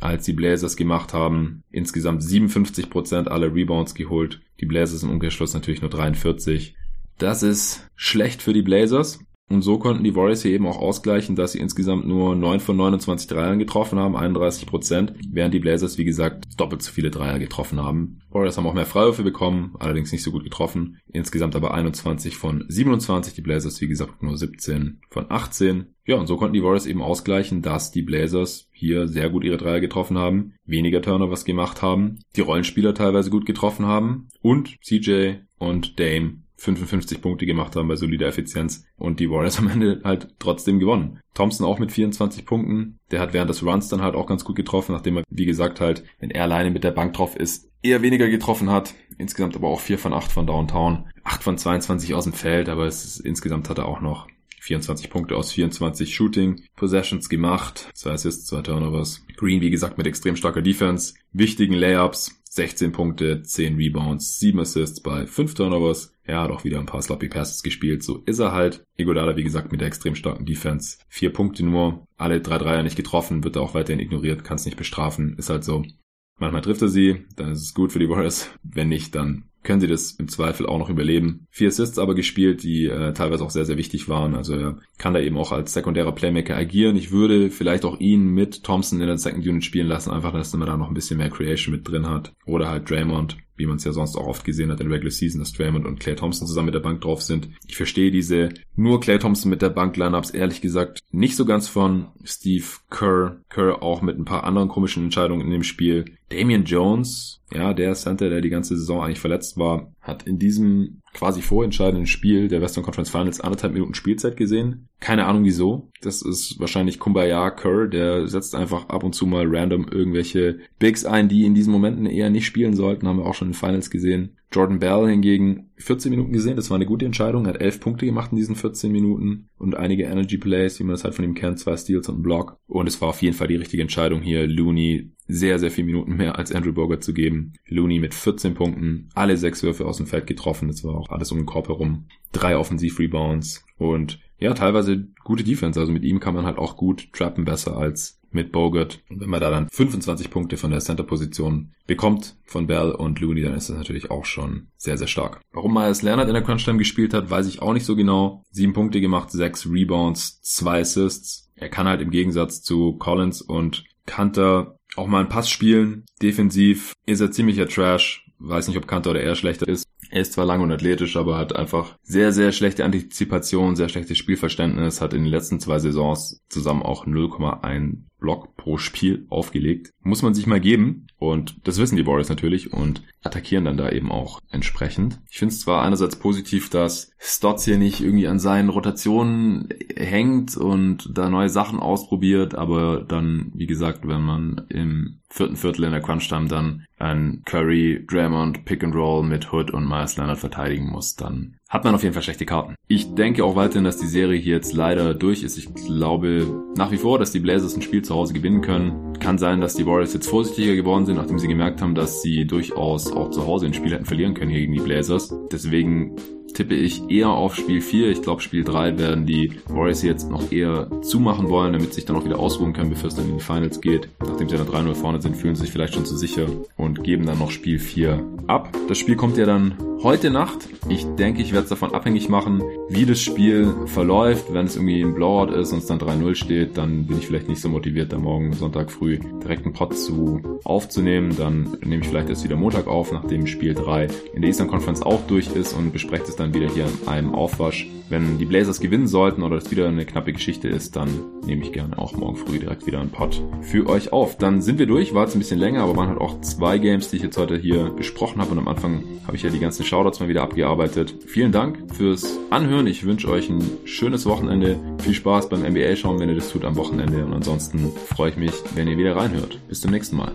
als die Blazers gemacht haben. Insgesamt 57% aller Rebounds geholt. Die Blazers im Umkehrschluss natürlich nur 43. Das ist schlecht für die Blazers. Und so konnten die Warriors hier eben auch ausgleichen, dass sie insgesamt nur 9 von 29 Dreiern getroffen haben, 31 Prozent, während die Blazers, wie gesagt, doppelt so viele Dreier getroffen haben. Warriors haben auch mehr Freiwürfe bekommen, allerdings nicht so gut getroffen. Insgesamt aber 21 von 27, die Blazers, wie gesagt, nur 17 von 18. Ja, und so konnten die Warriors eben ausgleichen, dass die Blazers hier sehr gut ihre Dreier getroffen haben, weniger Turnovers gemacht haben, die Rollenspieler teilweise gut getroffen haben und CJ und Dame 55 Punkte gemacht haben bei solider Effizienz und die Warriors am Ende halt trotzdem gewonnen. Thompson auch mit 24 Punkten. Der hat während des Runs dann halt auch ganz gut getroffen, nachdem er, wie gesagt, halt, wenn er alleine mit der Bank drauf ist, eher weniger getroffen hat. Insgesamt aber auch 4 von 8 von Downtown. 8 von 22 aus dem Feld, aber es ist, insgesamt hat er auch noch 24 Punkte aus 24 Shooting Possessions gemacht. Zwei Assists, zwei Turnovers. Green, wie gesagt, mit extrem starker Defense. Wichtigen Layups. 16 Punkte, 10 Rebounds, 7 Assists bei 5 Turnovers. Er hat auch wieder ein paar Sloppy Passes gespielt. So ist er halt. Iguodala, wie gesagt, mit der extrem starken Defense. Vier Punkte nur. Alle drei Dreier nicht getroffen. Wird er auch weiterhin ignoriert. Kann es nicht bestrafen. Ist halt so. Manchmal trifft er sie. Dann ist es gut für die Warriors. Wenn nicht, dann können sie das im Zweifel auch noch überleben. Vier Assists aber gespielt, die äh, teilweise auch sehr, sehr wichtig waren. Also er kann da eben auch als sekundärer Playmaker agieren. Ich würde vielleicht auch ihn mit Thompson in der Second Unit spielen lassen, einfach, dass man da noch ein bisschen mehr Creation mit drin hat. Oder halt Draymond, wie man es ja sonst auch oft gesehen hat in Regular Season, dass Draymond und Clay Thompson zusammen mit der Bank drauf sind. Ich verstehe diese nur Clay Thompson mit der Bank Lineups ehrlich gesagt nicht so ganz von Steve Kerr. Kerr auch mit ein paar anderen komischen Entscheidungen in dem Spiel, Damian Jones, ja, der Center, der die ganze Saison eigentlich verletzt war, hat in diesem quasi vorentscheidenden Spiel der Western Conference Finals anderthalb Minuten Spielzeit gesehen. Keine Ahnung wieso. Das ist wahrscheinlich Kumbaya Kerr, der setzt einfach ab und zu mal random irgendwelche Bigs ein, die in diesen Momenten eher nicht spielen sollten, haben wir auch schon in Finals gesehen. Jordan Bell hingegen 14 Minuten gesehen, das war eine gute Entscheidung, hat 11 Punkte gemacht in diesen 14 Minuten und einige Energy Plays, wie man das halt von ihm kennt, zwei Steals und ein Block. Und es war auf jeden Fall die richtige Entscheidung hier, Looney sehr, sehr viel Minuten mehr als Andrew Bogart zu geben. Looney mit 14 Punkten, alle sechs Würfe aus dem Feld getroffen, das war auch alles um den Korb herum. Drei Offensiv-Rebounds und ja, teilweise gute Defense. Also mit ihm kann man halt auch gut trappen, besser als mit Bogart. Und wenn man da dann 25 Punkte von der Center-Position bekommt von Bell und Looney, dann ist das natürlich auch schon sehr, sehr stark. Warum Myers Leonard in der Crunch-Time gespielt hat, weiß ich auch nicht so genau. Sieben Punkte gemacht, sechs Rebounds, zwei Assists. Er kann halt im Gegensatz zu Collins und Kanter auch mal einen Pass spielen. Defensiv ist er ziemlicher Trash. Weiß nicht, ob Kanter oder er schlechter ist. Er ist zwar lang und athletisch, aber hat einfach sehr, sehr schlechte Antizipation, sehr schlechtes Spielverständnis, hat in den letzten zwei Saisons zusammen auch 0,1 Block pro Spiel aufgelegt. Muss man sich mal geben. Und das wissen die Warriors natürlich und attackieren dann da eben auch entsprechend. Ich finde es zwar einerseits positiv, dass Stotts hier nicht irgendwie an seinen Rotationen hängt und da neue Sachen ausprobiert, aber dann, wie gesagt, wenn man im vierten Viertel in der Crunch-Time dann ein Curry, Draymond, Pick and Roll mit Hood und Myers Leonard verteidigen muss, dann hat man auf jeden Fall schlechte Karten. Ich denke auch weiterhin, dass die Serie hier jetzt leider durch ist. Ich glaube nach wie vor, dass die Blazers ein Spiel zu Hause gewinnen können. Kann sein, dass die Warriors jetzt vorsichtiger geworden sind, nachdem sie gemerkt haben, dass sie durchaus auch zu Hause ein Spiel hätten verlieren können hier gegen die Blazers. Deswegen tippe ich eher auf Spiel 4. Ich glaube, Spiel 3 werden die Warriors jetzt noch eher zumachen wollen, damit sie sich dann auch wieder ausruhen können, bevor es dann in die Finals geht. Nachdem sie dann 3-0 vorne sind, fühlen sie sich vielleicht schon zu sicher und geben dann noch Spiel 4 ab. Das Spiel kommt ja dann heute Nacht. Ich denke, ich werde es davon abhängig machen, wie das Spiel verläuft. Wenn es irgendwie ein Blowout ist und es dann 3-0 steht, dann bin ich vielleicht nicht so motiviert, da morgen Sonntag früh direkt einen Pot zu aufzunehmen. Dann nehme ich vielleicht erst wieder Montag auf, nachdem Spiel 3 in der Eastern Conference auch durch ist und bespreche es dann wieder hier in einem Aufwasch. Wenn die Blazers gewinnen sollten oder es wieder eine knappe Geschichte ist, dann nehme ich gerne auch morgen früh direkt wieder einen Pot für euch auf. Dann sind wir durch, war jetzt ein bisschen länger, aber waren halt auch zwei Games, die ich jetzt heute hier besprochen habe und am Anfang habe ich ja die ganzen Shoutouts mal wieder abgearbeitet. Vielen Dank fürs Anhören. Ich wünsche euch ein schönes Wochenende. Viel Spaß beim NBA schauen, wenn ihr das tut am Wochenende. Und ansonsten freue ich mich, wenn ihr wieder reinhört. Bis zum nächsten Mal.